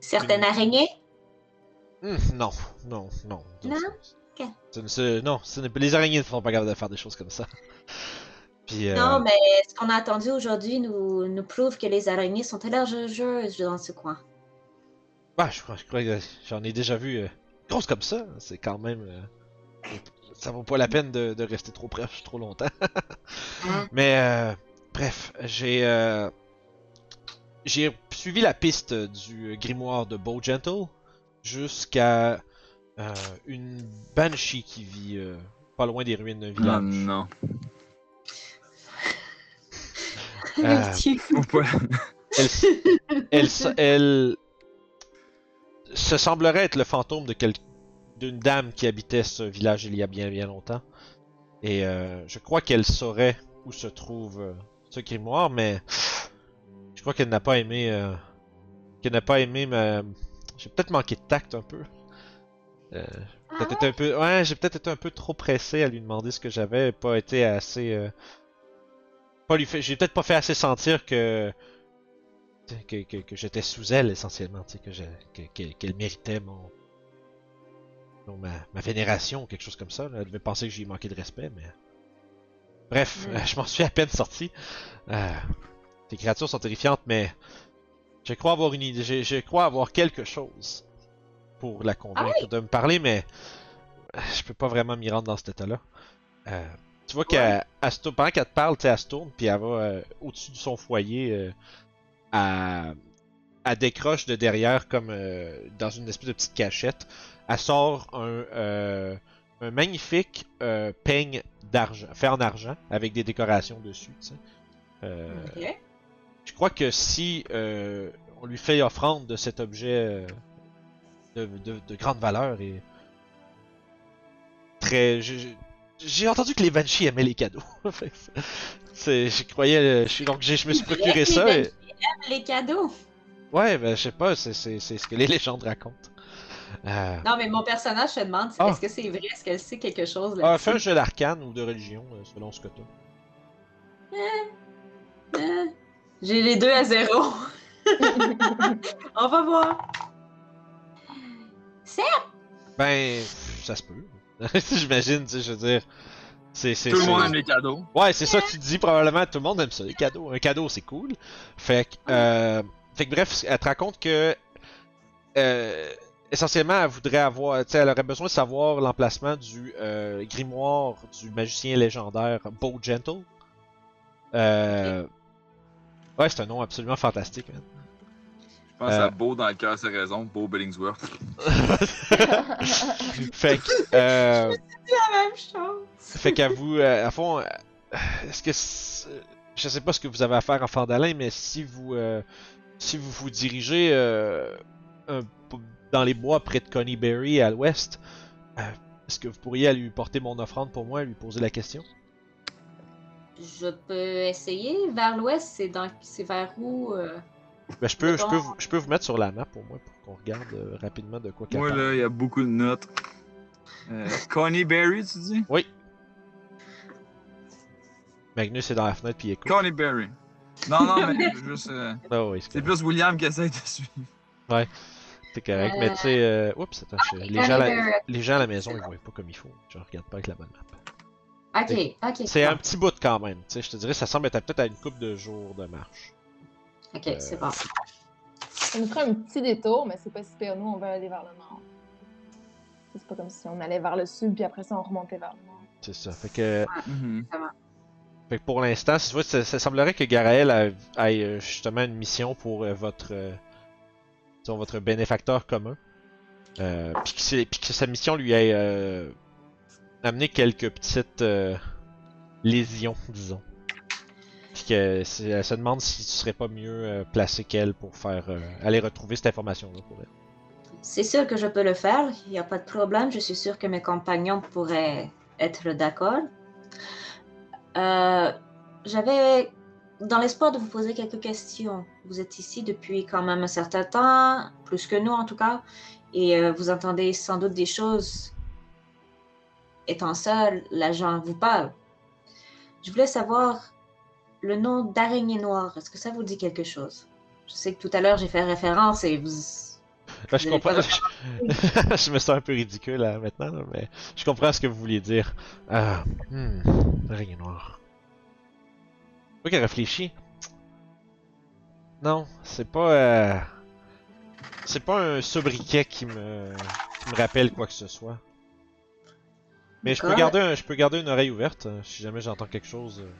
Certaines Une- araignées? Hmm, non, non, non. Non? c'est- Ok. ce ne- ce- non, ce n'est- les araignées ne sont pas capables de faire des choses comme ça. Puis, euh, Non, mais ce qu'on a entendu aujourd'hui nous, nous prouve que les araignées sont élargisseuses dans ce coin. bah, je crois, je crois que j'en ai déjà vu euh, grosses comme ça. C'est quand même. Ça vaut pas la peine de, de rester trop proche trop longtemps. Hein? Mais euh, bref, j'ai euh, j'ai suivi la piste du grimoire de Bow Gentle jusqu'à euh, une banshee qui vit euh, pas loin des ruines d'un Non, village. non. Euh, elle, elle, s- elle se semblerait être le fantôme de quel- d'une dame qui habitait ce village il y a bien bien longtemps. Et euh, je crois qu'elle saurait où se trouve euh, ce grimoire, mais je crois qu'elle n'a pas aimé. euh, qu'elle n'a pas aimé ma. J'ai peut-être manqué de tact un peu. Euh, peut-être été un peu. Ouais, j'ai peut-être été un peu trop pressé à lui demander ce que j'avais, pas été assez. pas lui fait. J'ai peut-être pas fait assez sentir que que, que, que j'étais sous elle essentiellement, tu sais, que j'ai- que- qu'elle qu'elle méritait mon, ma, ma vénération ou quelque chose comme ça. là. Elle devait penser que j'ai manqué de respect, mais bref, Mm. euh, je m'en suis à peine sorti. Euh, ces créatures sont terrifiantes, mais je crois avoir une idée, je, je crois avoir quelque chose pour la convaincre de me parler, mais je peux pas vraiment m'y rendre dans cet état-là. Euh, tu vois qu'elle elle se pendant qu'elle te parle, elle se tourne, puis elle va euh, au-dessus de son foyer, euh, elle, elle décroche de derrière comme euh, dans une espèce de petite cachette. Elle sort un, euh, un magnifique euh, peigne d'argent, fait en argent, avec des décorations dessus. Euh, Ok. je crois que si euh, on lui fait offrande de cet objet de, de- de grande valeur et très, j'ai- entendu que les Banshees aimaient les cadeaux. C'est, je croyais, je, donc j'ai- je me suis procuré que les ça. et- aiment les cadeaux. Ouais, ben je sais pas, c'est ce que les légendes racontent. Euh, Non, mais mon personnage se demande Ah. est-ce que c'est vrai, est-ce qu'elle sait quelque chose ah, là-dessus? fais un jeu d'arcane ou de religion, euh, selon ce que t'as. Euh, J'ai les deux à zéro. On va voir. Ben, ça se peut. J'imagine, tu sais, je veux dire. C'est, c'est, Tout le monde aime les cadeaux. Ouais, c'est ça que tu dis probablement. Tout le monde aime ça, les cadeaux. Un cadeau, c'est cool. Fait que, euh, fait que bref, elle te raconte que euh, essentiellement, elle voudrait avoir, tu sais, elle aurait besoin de savoir l'emplacement du euh, grimoire du magicien légendaire Bow Gentle. Euh, Ouais, c'est un nom absolument fantastique. man. Je pense Euh. à Beau dans le cœur, c'est raison. Beau Billingsworth. fait que, euh, La même chose. Fait qu'à vous, euh, à fond, euh, est-ce que c'est- je sais pas ce que vous avez à faire en Fandalin, mais si vous euh, si vous vous dirigez euh, un dans les bois près de Coneyberry à l'ouest, euh, est-ce que vous pourriez lui porter mon offrande pour moi et lui poser la question? Je peux essayer. Vers l'ouest, c'est dans vers où euh? ben, je peux je peux vous, je peux vous mettre sur la map pour moi pour qu'on regarde euh, rapidement de quoi Moi, parle. là, il y a beaucoup de notes. Euh, Connie Berry, tu dis? Magnus est dans la fenêtre puis il écoute. Connie Berry. Non, non, mais juste. euh, Ah oui, c'est plus William qui essaie de suivre. C'est correct, mais tu sais, euh, oups, attends, je- les, gens à la, les gens à la maison ils voient pas comme il faut. Je regarde pas avec la bonne map. Ok, ok. C'est un petit bout quand même. Tu sais, je te dirais, ça semble être à peut-être à une coupe de jours de marche. Ok, c'est bon. Ça nous ferait un petit détour, mais c'est pas si pire. Nous, on veut aller vers le nord. C'est pas comme si on allait vers le sud, puis après ça, on remontait vers le nord. C'est ça. Fait que, Mhm. fait que pour l'instant, ça, ça semblerait que Garaël a- ait euh, justement une mission pour euh, votre, euh, disons, votre bénéfacteur commun. Euh, puis, que sa mission lui ait euh, amené quelques petites euh, lésions, disons. Puis que c'est- elle se demande si tu serais pas mieux placé qu'elle pour faire aller retrouver cette information-là pour elle. C'est sûr que je peux le faire, il n'y a pas de problème. Je suis sûre que mes compagnons pourraient être d'accord. J'avais, dans l'espoir de vous poser quelques questions, vous êtes ici depuis quand même un certain temps, plus que nous en tout cas, et euh, vous entendez sans doute des choses. Étant seul, l'agent vous parle. Je voulais savoir le nom d'araignée noire. Est-ce que ça vous dit quelque chose? Je sais que tout à l'heure j'ai fait référence et vous. Je comprends. je me sens un peu ridicule là, maintenant, mais je comprends ce que vous vouliez dire. Ah, hmm, araignée noire. Moi qui réfléchis. Non, c'est pas. euh, C'est pas un sobriquet qui me... qui me rappelle quoi que ce soit. Mais je peux, garder un... je peux garder une oreille ouverte euh, si jamais j'entends quelque chose. euh.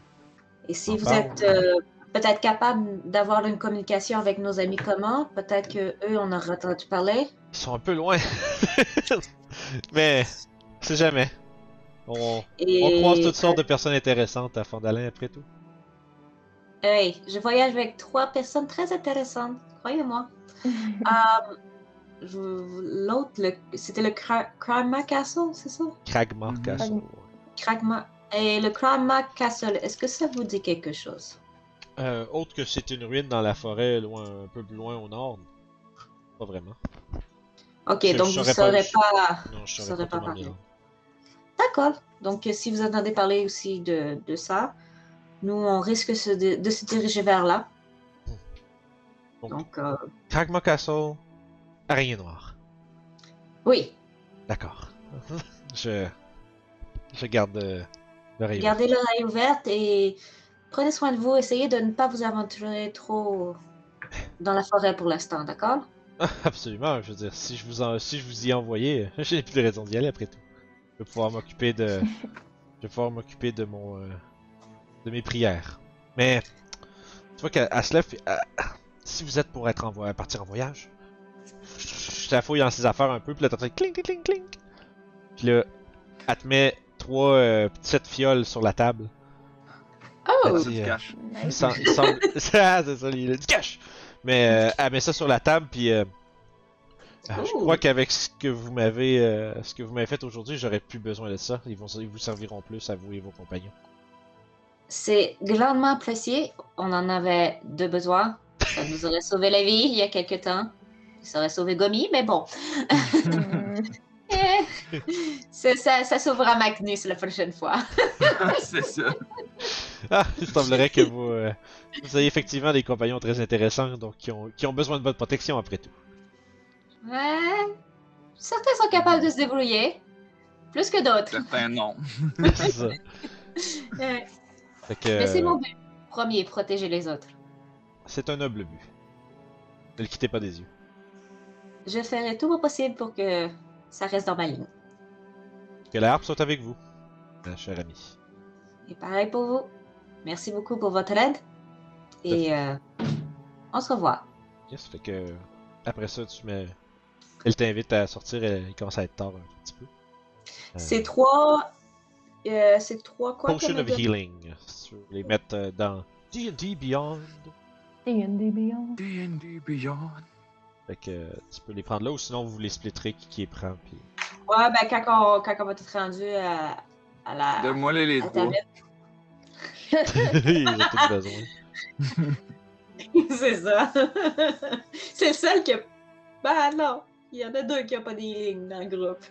Et si vous parle. êtes euh, peut-être capable d'avoir une communication avec nos amis communs, peut-être que eux on aura entendu parler. Ils sont un peu loin. mais, c'est jamais. On... Et On croise toutes sortes de personnes intéressantes à Fondalin après tout. Hey, je voyage avec trois personnes très intéressantes, croyez-moi. Euh, L'autre, le- c'était le Kra- Kragma Castle, c'est ça? Kragma Mhm. Castle. Kragma. Et le Kragma Castle, est-ce que ça vous dit quelque chose? Euh, autre que c'est une ruine dans la forêt, loin, un peu plus loin au nord. Pas vraiment. Ok, Je- donc je vous saurais pas- saurez pas. Non, je saurais pas parler. D'accord. Donc, euh, si vous entendez parler aussi de, de ça, nous, on risque de se diriger vers là. Donc, Donc, euh, Kragma Castle, araignée noire. oui, D'accord. je. Je garde euh, l'oreille. ouverte. gardez l'oreille ouverte et prenez soin de vous. Essayez de ne pas vous aventurer trop dans la forêt pour l'instant, d'accord? Absolument, je veux dire, si je vous, en... si je vous y ai envoyé, j'ai plus de raison d'y aller après tout. Je vais pouvoir m'occuper de. je vais pouvoir m'occuper de mon. euh, de mes prières. Mais. Tu vois à se lève, si vous êtes pour être en voy- partir en voyage, je la fouille dans ses affaires un peu, puis là t'entends clink, clink, clink, clink. Puis là, elle te met trois euh, petites fioles sur la table. Oh! Dit, du euh, cash. il sem- il semble... ah, c'est ça, il a du cash! Mais euh, elle met ça sur la table, puis euh, je crois qu'avec ce que vous m'avez euh, ce que vous m'avez fait aujourd'hui, j'aurais plus besoin de ça. Ils, vont, ils vous serviront plus à vous et vos compagnons. C'est grandement apprécié. On en avait de besoin. Ça nous aurait sauvé la vie il y a quelque temps. Ça aurait sauvé Gomi, mais bon. Ça, ça, ça sauvera Magnus la prochaine fois. c'est ça. Ah, il semblerait que vous, euh, vous ayez effectivement des compagnons très intéressants, donc qui ont, qui ont besoin de votre protection après tout. Ouais. Certains sont capables de se débrouiller. Plus que d'autres. Certains non. c'est ça. Ouais. Que, Mais c'est euh, mon but. Premier, protéger les autres. c'est un noble but. Ne le quittez pas des yeux. Je ferai tout mon possible pour que ça reste dans ma ligne. Que la harpe soit avec vous, ma chère amie. Et pareil pour vous. Merci beaucoup pour votre aide. Et euh, on se revoit. Yes, fait que après ça, tu mets. Elle t'invite à sortir, elle, il commence à être tard un petit peu. Euh, C'est trois. Euh, c'est trois quoi Potion of? Healing. Si tu veux les mettre euh, dans D&D Beyond. D&D Beyond. D&D Beyond. Fait que euh, tu peux les prendre là ou sinon vous les splitterez qui, qui les prend. Puis... Ouais, ben quand on, quand on va être rendu à, à la. Donne-moi les, les trois. tablette. Ils ont tous besoin. c'est ça. c'est le seul qui a. Ben non, il y en a deux qui n'ont pas des lignes dans le groupe.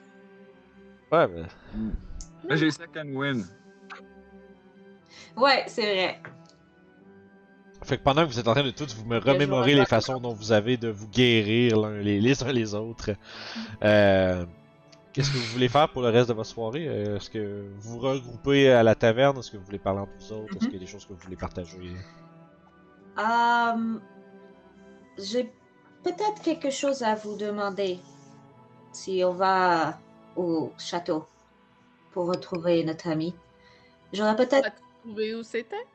Ouais, mais Là, j'ai second win. Ouais, c'est vrai. Fait que pendant que vous êtes en train de tous vous me remémorer les façons dont vous avez de vous guérir l'un les, les uns les autres, euh, qu'est-ce que vous voulez faire pour le reste de votre soirée? Euh, Est-ce que vous vous regroupez à la taverne? Est-ce que vous voulez parler entre vous autres? Est-ce qu'il y a des choses que vous voulez partager? Euh, j'ai peut-être quelque chose à vous demander. Si on va au château pour retrouver notre ami. J'aurais peut-être. Trouvé où c'était?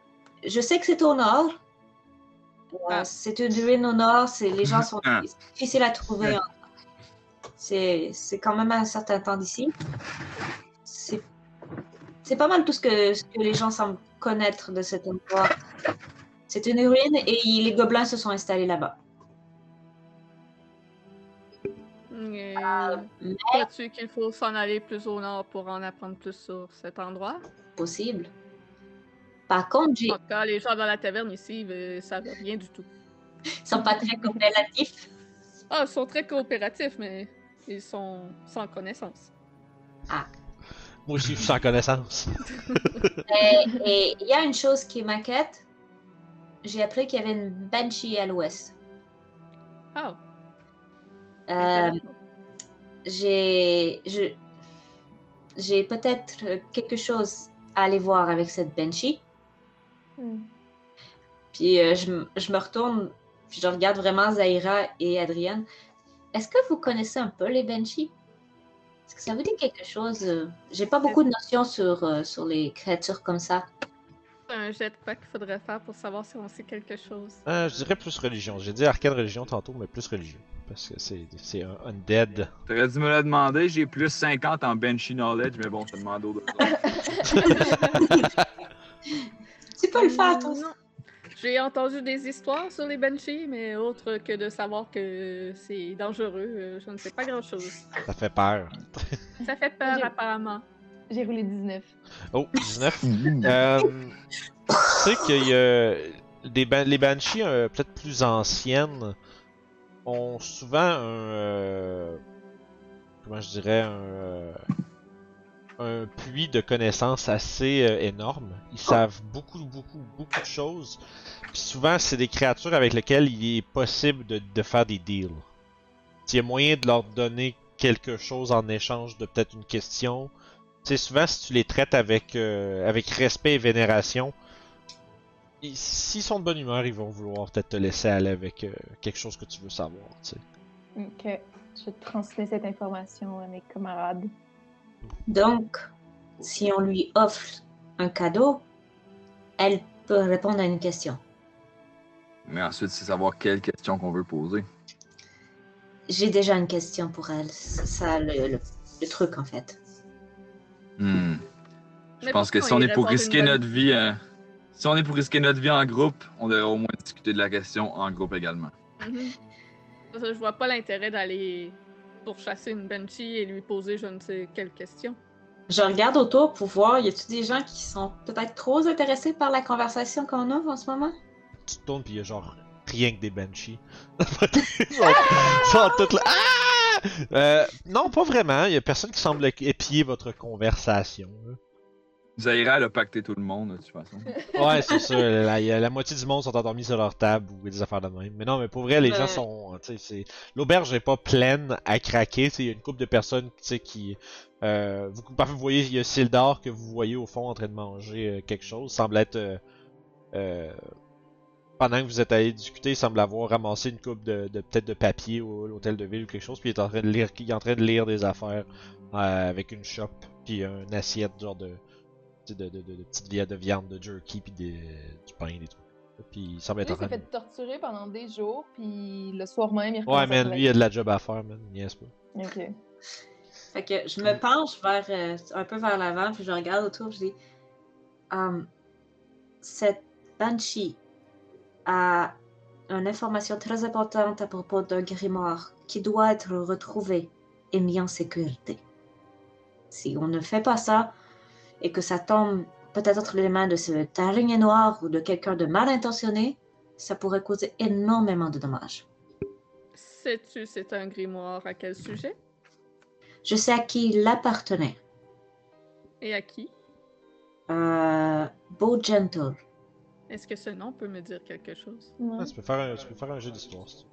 Je sais que c'est au nord. Ah. C'est une ruine au nord. C'est les gens sont Ah. difficiles à trouver. hein. C'est c'est quand même un certain temps d'ici. C'est c'est pas mal tout ce que, ce que les gens semblent connaître de cet endroit. C'est une ruine et les gobelins se sont installés là-bas. Et... mais- Crois-tu qu'il faut s'en aller plus au nord pour en apprendre plus sur cet endroit? Possible. Par contre, j'ai- En tout cas, les gens dans la taverne ici ne savent rien du tout. ils sont pas très coopératifs. Ah, ils sont très coopératifs, mais ils sont sans connaissance. Moi aussi, je suis sans connaissance. Et il y a une chose qui m'inquiète. J'ai appris qu'il y avait une banshee à l'ouest. Ah, Euh, j'ai je- j'ai peut-être euh, quelque chose à aller voir avec cette banshee. Hmm. Puis euh, je, je me retourne, puis je regarde vraiment Zaira et Adrienne. Est-ce que vous connaissez un peu les banshees? Est-ce que ça vous dit quelque chose? euh? J'ai pas beaucoup de notions sur, euh, sur les créatures comme ça. Un jet de quoi qu'il faudrait faire pour savoir si on sait quelque chose? Euh, je dirais plus religion. J'ai dit arcane religion tantôt, mais plus religion. Parce que c'est c'est un undead. T'aurais dû me le demander, j'ai plus 50 en Banshee Knowledge, mais bon, je te demande au Tu peux le faire, toi. Non. J'ai entendu des histoires sur les banshees, mais autre que de savoir que c'est dangereux, euh, je ne sais pas grand-chose. Ça fait peur. Ça fait peur apparemment. J'ai roulé 19. Oh, 19. Euh, tu sais qu'il y a des ban- les banshees euh, peut-être plus anciennes ont souvent un euh, comment je dirais un euh, un puits de connaissances assez euh, énorme. Ils savent beaucoup beaucoup beaucoup de choses. Puis souvent c'est des créatures avec lesquelles il est possible de, de faire des deals. S'il y a moyen de leur donner quelque chose en échange de peut-être une question, sais, souvent, si tu les traites avec, euh, avec respect et vénération, ils- s'ils sont de bonne humeur, ils vont vouloir peut-être te laisser aller avec euh, quelque chose que tu veux savoir, tu sais. Ok. Je transmets cette information à mes camarades. Donc, si on lui offre un cadeau, elle peut répondre à une question. Mais ensuite, c'est savoir quelle question qu'on veut poser. J'ai déjà une question pour elle. C'est ça le, le- le truc, en fait. Hmm. Je pense que si on est pour risquer notre vie, euh, si on est pour risquer notre vie en groupe, on devrait au moins discuter de la question en groupe également. Mhm. Ça, Je vois pas l'intérêt d'aller pourchasser une banshee et lui poser je ne sais quelle question. Je regarde autour pour voir, y a-t-il des gens qui sont peut-être trop intéressés par la conversation qu'on a en ce moment? Tu te tournes, puis il y a genre rien que des banshees. ils sont, ils sont toutes là. Ah! Euh, non, pas vraiment. Il y a personne qui semble épier votre conversation. là. Zaira, elle a pacté tout le monde, de toute façon. Ouais, c'est ça. La, la- la moitié du monde sont endormis sur leur table ou des affaires de même. Mais non, mais pour vrai, les Ouais. gens sont. tu sais, c'est L'auberge est pas pleine à craquer. tu sais, Il y a une couple de personnes tu sais, qui. Euh, vous, parfois, vous voyez, il y a Sildar que vous voyez au fond en train de manger euh, quelque chose. Semble être. euh, euh, pendant que vous êtes allé discuter, il semble avoir ramassé une coupe de, de peut-être de papier au l'hôtel de ville ou quelque chose. Puis il est en train de lire, il est en train de lire des affaires euh, avec une chope puis une assiette genre de de, de, de, petites viande, de jerky, puis des, du pain, des trucs. Puis il semble Lui, être en il s'est train de... fait torturer pendant des jours, puis le soir même, il Ouais, man, lui, il a de la job à faire, man. Il niaise pas. Ok. Fait que je me penche vers, euh, un peu vers l'avant, puis je regarde autour, je dis Hum, Cette Banshee a une information très importante à propos d'un grimoire qui doit être retrouvé et mis en sécurité. Si on ne fait pas ça et que ça tombe peut-être entre les mains de cette araignée noire ou de quelqu'un de mal intentionné, ça pourrait causer énormément de dommages. Sais-tu c'est un grimoire à quel sujet? Je sais à qui il appartenait. Et à qui? Euh, Beau Gentle. Est-ce que ce nom peut me dire quelque chose? Ouais. Ah, tu, peux faire un, tu peux faire un jeu d'histoire, si tu veux.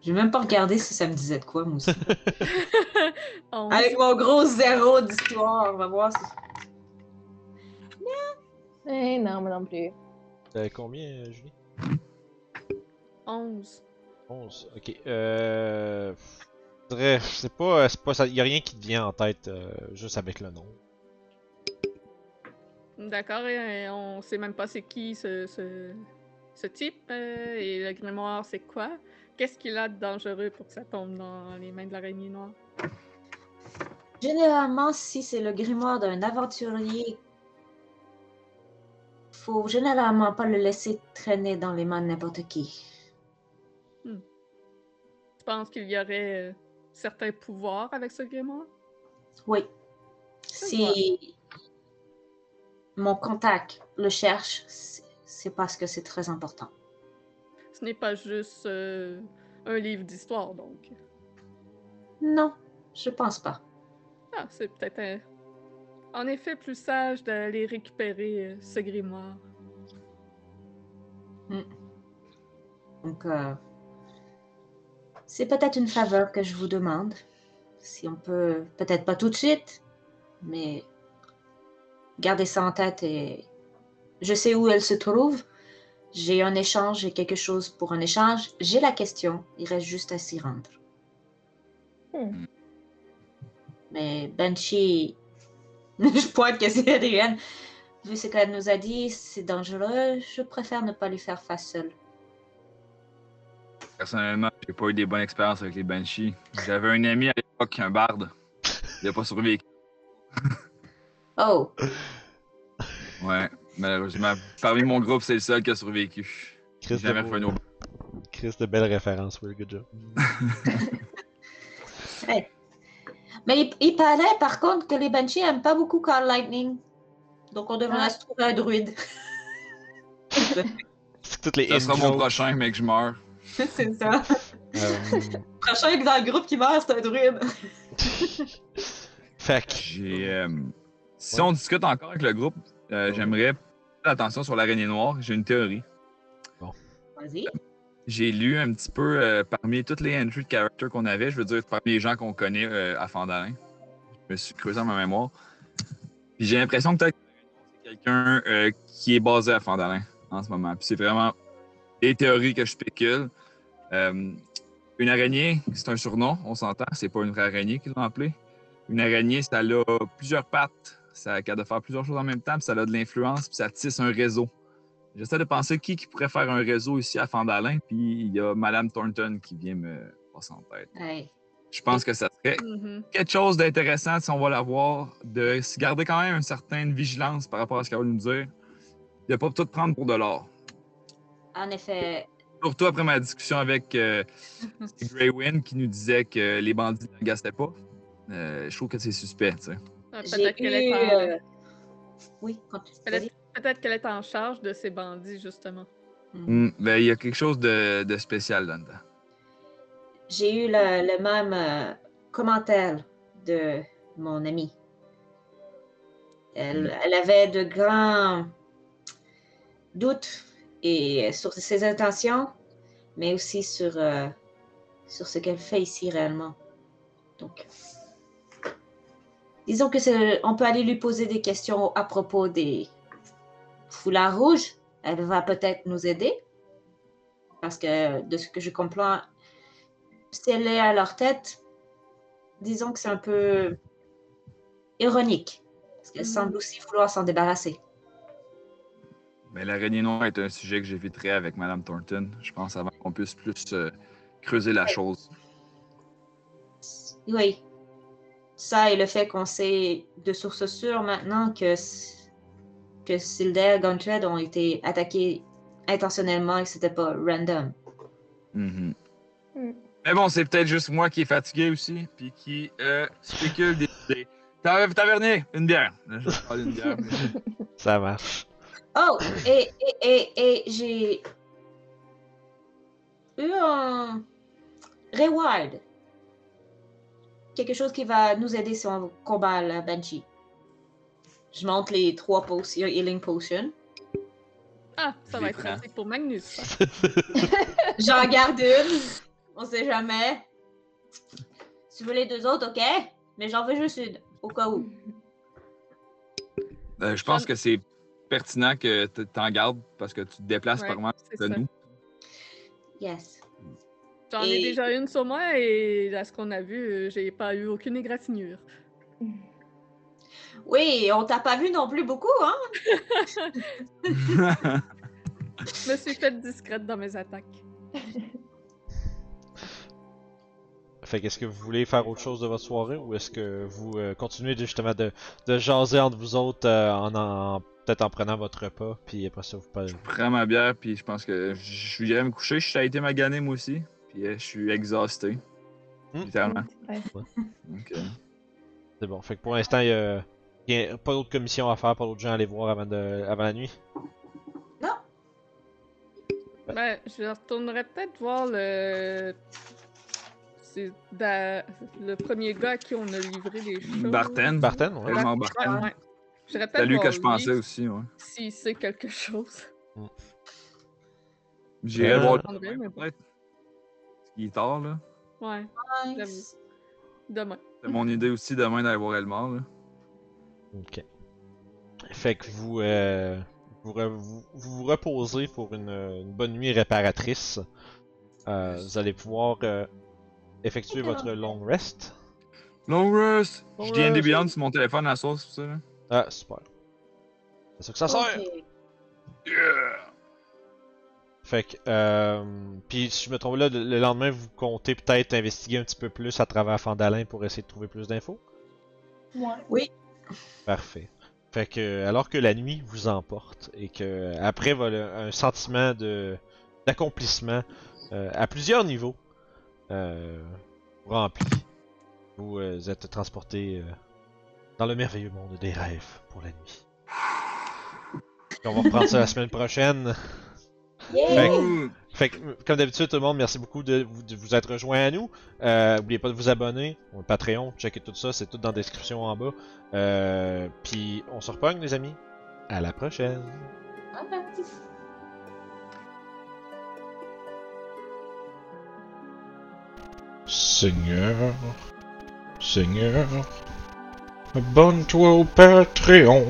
J'ai même pas regardé si ça me disait de quoi, moi aussi. Avec mon gros zéro d'histoire, on va voir si... Eh non, mais non plus. T'avais combien, euh, Julie? 11. 11. Ok. Euh. Je sais pas, c'est pas ça. Y a rien qui te vient en tête euh, juste avec le nom. D'accord, et on sait même pas c'est qui ce, ce, ce type euh, et le grimoire c'est quoi? Qu'est-ce qu'il a de dangereux pour que ça tombe dans les mains de l'araignée noire? Généralement, si c'est le grimoire d'un aventurier, faut généralement pas le laisser traîner dans les mains de n'importe qui. Tu penses qu'il y aurait euh, certains pouvoirs avec ce grimoire? Oui. Si mon contact le cherche, c'est- parce que c'est très important. Ce n'est pas juste euh, un livre d'histoire, donc. Non, je pense pas. Ah, c'est peut-être un- en effet plus sage d'aller récupérer euh, ce grimoire. Donc, euh, c'est peut-être une faveur que je vous demande. Si on peut, peut-être pas tout de suite, mais gardez ça en tête et je sais où elle se trouve. J'ai un échange, j'ai quelque chose pour un échange. J'ai la question, il reste juste à s'y rendre. Hmm. Mais Banshee, je pointe que c'est Adrienne. Vu ce qu'elle nous a dit, c'est dangereux. Je préfère ne pas lui faire face seule. Personnellement, j'ai pas eu des bonnes expériences avec les Banshees. J'avais un ami à l'époque, un barde. Il a pas survécu. Oh, Ouais, malheureusement. Parmi mon groupe, c'est le seul qui a survécu. Chris jamais de, revenu au Chris de belles références, oui, good job. Mais il, il paraît par contre que les Banshees aiment pas beaucoup Call Lightning. Donc on devrait Ah. se trouver un druide. C'est toutes les Ça sera mon prochain, mais que je meurs. c'est ça. euh, Prochain dans le groupe qui meurt, c'est un druide. fait que, J'ai. euh, si Ouais. on discute encore avec le groupe, euh, j'aimerais faire attention sur l'araignée noire. J'ai une théorie. Vas-y. J'ai lu un petit peu euh, parmi toutes les entries de character qu'on avait, je veux dire parmi les gens qu'on connaît euh, à Fandalin. Je me suis creusé dans ma mémoire. Puis j'ai l'impression que peut-être que c'est quelqu'un euh, qui est basé à Fandalin en ce moment. Puis c'est vraiment des théories que je spécule. Euh, une araignée, c'est un surnom, on s'entend. C'est pas une vraie araignée qu'ils l'ont appelée. Une araignée, ça a plusieurs pattes, ça a de faire plusieurs choses en même temps, puis ça a de l'influence, puis ça tisse un réseau. J'essaie de penser qui, qui pourrait faire un réseau ici à Fandalin, puis il y a Madame Thornton qui vient me passer en tête. Hey. Je pense que ça serait Mhm. quelque chose d'intéressant si on va la voir, de se garder quand même une certaine vigilance par rapport à ce qu'elle va nous dire, de pas tout prendre pour de l'or. En effet, Surtout après ma discussion avec euh, Greywind qui nous disait que les bandits ne gastaient pas. Euh, je trouve que c'est suspect, tu sais. Ah, j'ai Peut-être eu... qu'elle est, en... euh, Oui, continue. peut-être- Vas-y. peut-être qu'elle est en charge de ces bandits, justement. Hmm, ben, il y a quelque chose de, de spécial là-dedans. J'ai eu le, le même euh, commentaire de mon amie. Elle, elle avait de grands doutes et sur ses intentions, mais aussi sur, euh, sur ce qu'elle fait ici réellement. Donc, disons que c'est, on peut aller lui poser des questions à propos des foulards rouges. Elle va peut-être nous aider. Parce que de ce que je comprends, si elle est à leur tête, disons que c'est un peu ironique. Parce qu'elle semble aussi vouloir s'en débarrasser. Mais l'araignée noire est un sujet que j'éviterai avec Madame Thornton. Je pense avant qu'on puisse plus euh, creuser la chose. Oui. Ça et le fait qu'on sait de sources sûres maintenant que, s- que Silder et Guntred ont été attaqués intentionnellement et que c'était pas random. Mhm. Mm. Mais bon, c'est peut-être juste moi qui est fatigué aussi, puis qui euh, spécule des idées. Taver- Tavernier, une bière. Je vais prendre une bière. ça marche. Oh, et, et, et, et j'ai eu un reward. Quelque chose qui va nous aider si on combat la Banshee. Je monte les trois potions, healing potions. Ah, ça va être pratique pour Magnus. J'en garde une. On sait jamais. Si tu veux les deux autres, ok? Mais j'en veux juste une, au cas où. Euh, je pense que c'est pertinent que tu t'en gardes parce que tu te déplaces Ouais, par c'est de ça. nous. Yes. J'en ai déjà une sur moi et à ce qu'on a vu, euh, j'ai pas eu aucune égratignure. Oui, on t'a pas vu non plus beaucoup, hein? Je me suis faite discrète dans mes attaques. Fait qu'est-ce que vous voulez faire autre chose de votre soirée ou est-ce que vous euh, continuez de, justement de, de jaser entre vous autres euh, en, en peut-être en prenant votre repas puis après ça vous parlez. Je prends ma bière, puis je pense que je viens me coucher. Je suis été magané moi aussi. Puis euh, je suis exhausté. Hmm? Littéralement. Ouais. Donc, euh, C'est bon. Fait que pour l'instant il y a, il y a pas d'autres commissions à faire, pas d'autres gens à aller voir avant, de, avant la nuit. Ben, je retournerais peut-être voir le. C'est da- le premier gars à qui on a livré les choses. Barten. Barton, ouais. Tellement Barten. ouais. C'est à lui que je pensais aussi, ouais. S'il sait quelque chose. J'irai Euh, voir peut-être. Il est tard, là. Ouais, Nice. demain. C'est mon idée aussi demain d'aller voir Elmar, là. Ok. Fait que vous, euh, vous, vous, vous vous reposez pour une, une bonne nuit réparatrice. Euh, vous allez pouvoir euh, effectuer votre long rest. Long rest! Long Je rest. Beyond sur mon téléphone à la sauce, c'est ça, là. Ah, super. C'est ça que ça sert! Ok. Yeah! Fait que, euh, puis si je me trompe là, le, le lendemain, vous comptez peut-être investiguer un petit peu plus à travers Fandalin pour essayer de trouver plus d'infos? Ouais. Parfait. Fait que, alors que la nuit vous emporte et que, après, voilà, un sentiment de d'accomplissement euh, à plusieurs niveaux euh, vous remplit, vous euh, êtes transporté euh, dans le merveilleux monde des rêves pour la nuit. Puis on va reprendre ça la semaine prochaine. Fait que- Ouh! Fait que, comme d'habitude, tout le monde, merci beaucoup de vous, de vous être rejoint à nous. Euh, oubliez pas de vous abonner. On Patreon, checkez tout ça, c'est tout dans la description en bas. Euh, Puis on se repogne, les amis. À la prochaine. Bye. Seigneur, Seigneur, abonne-toi au Patreon.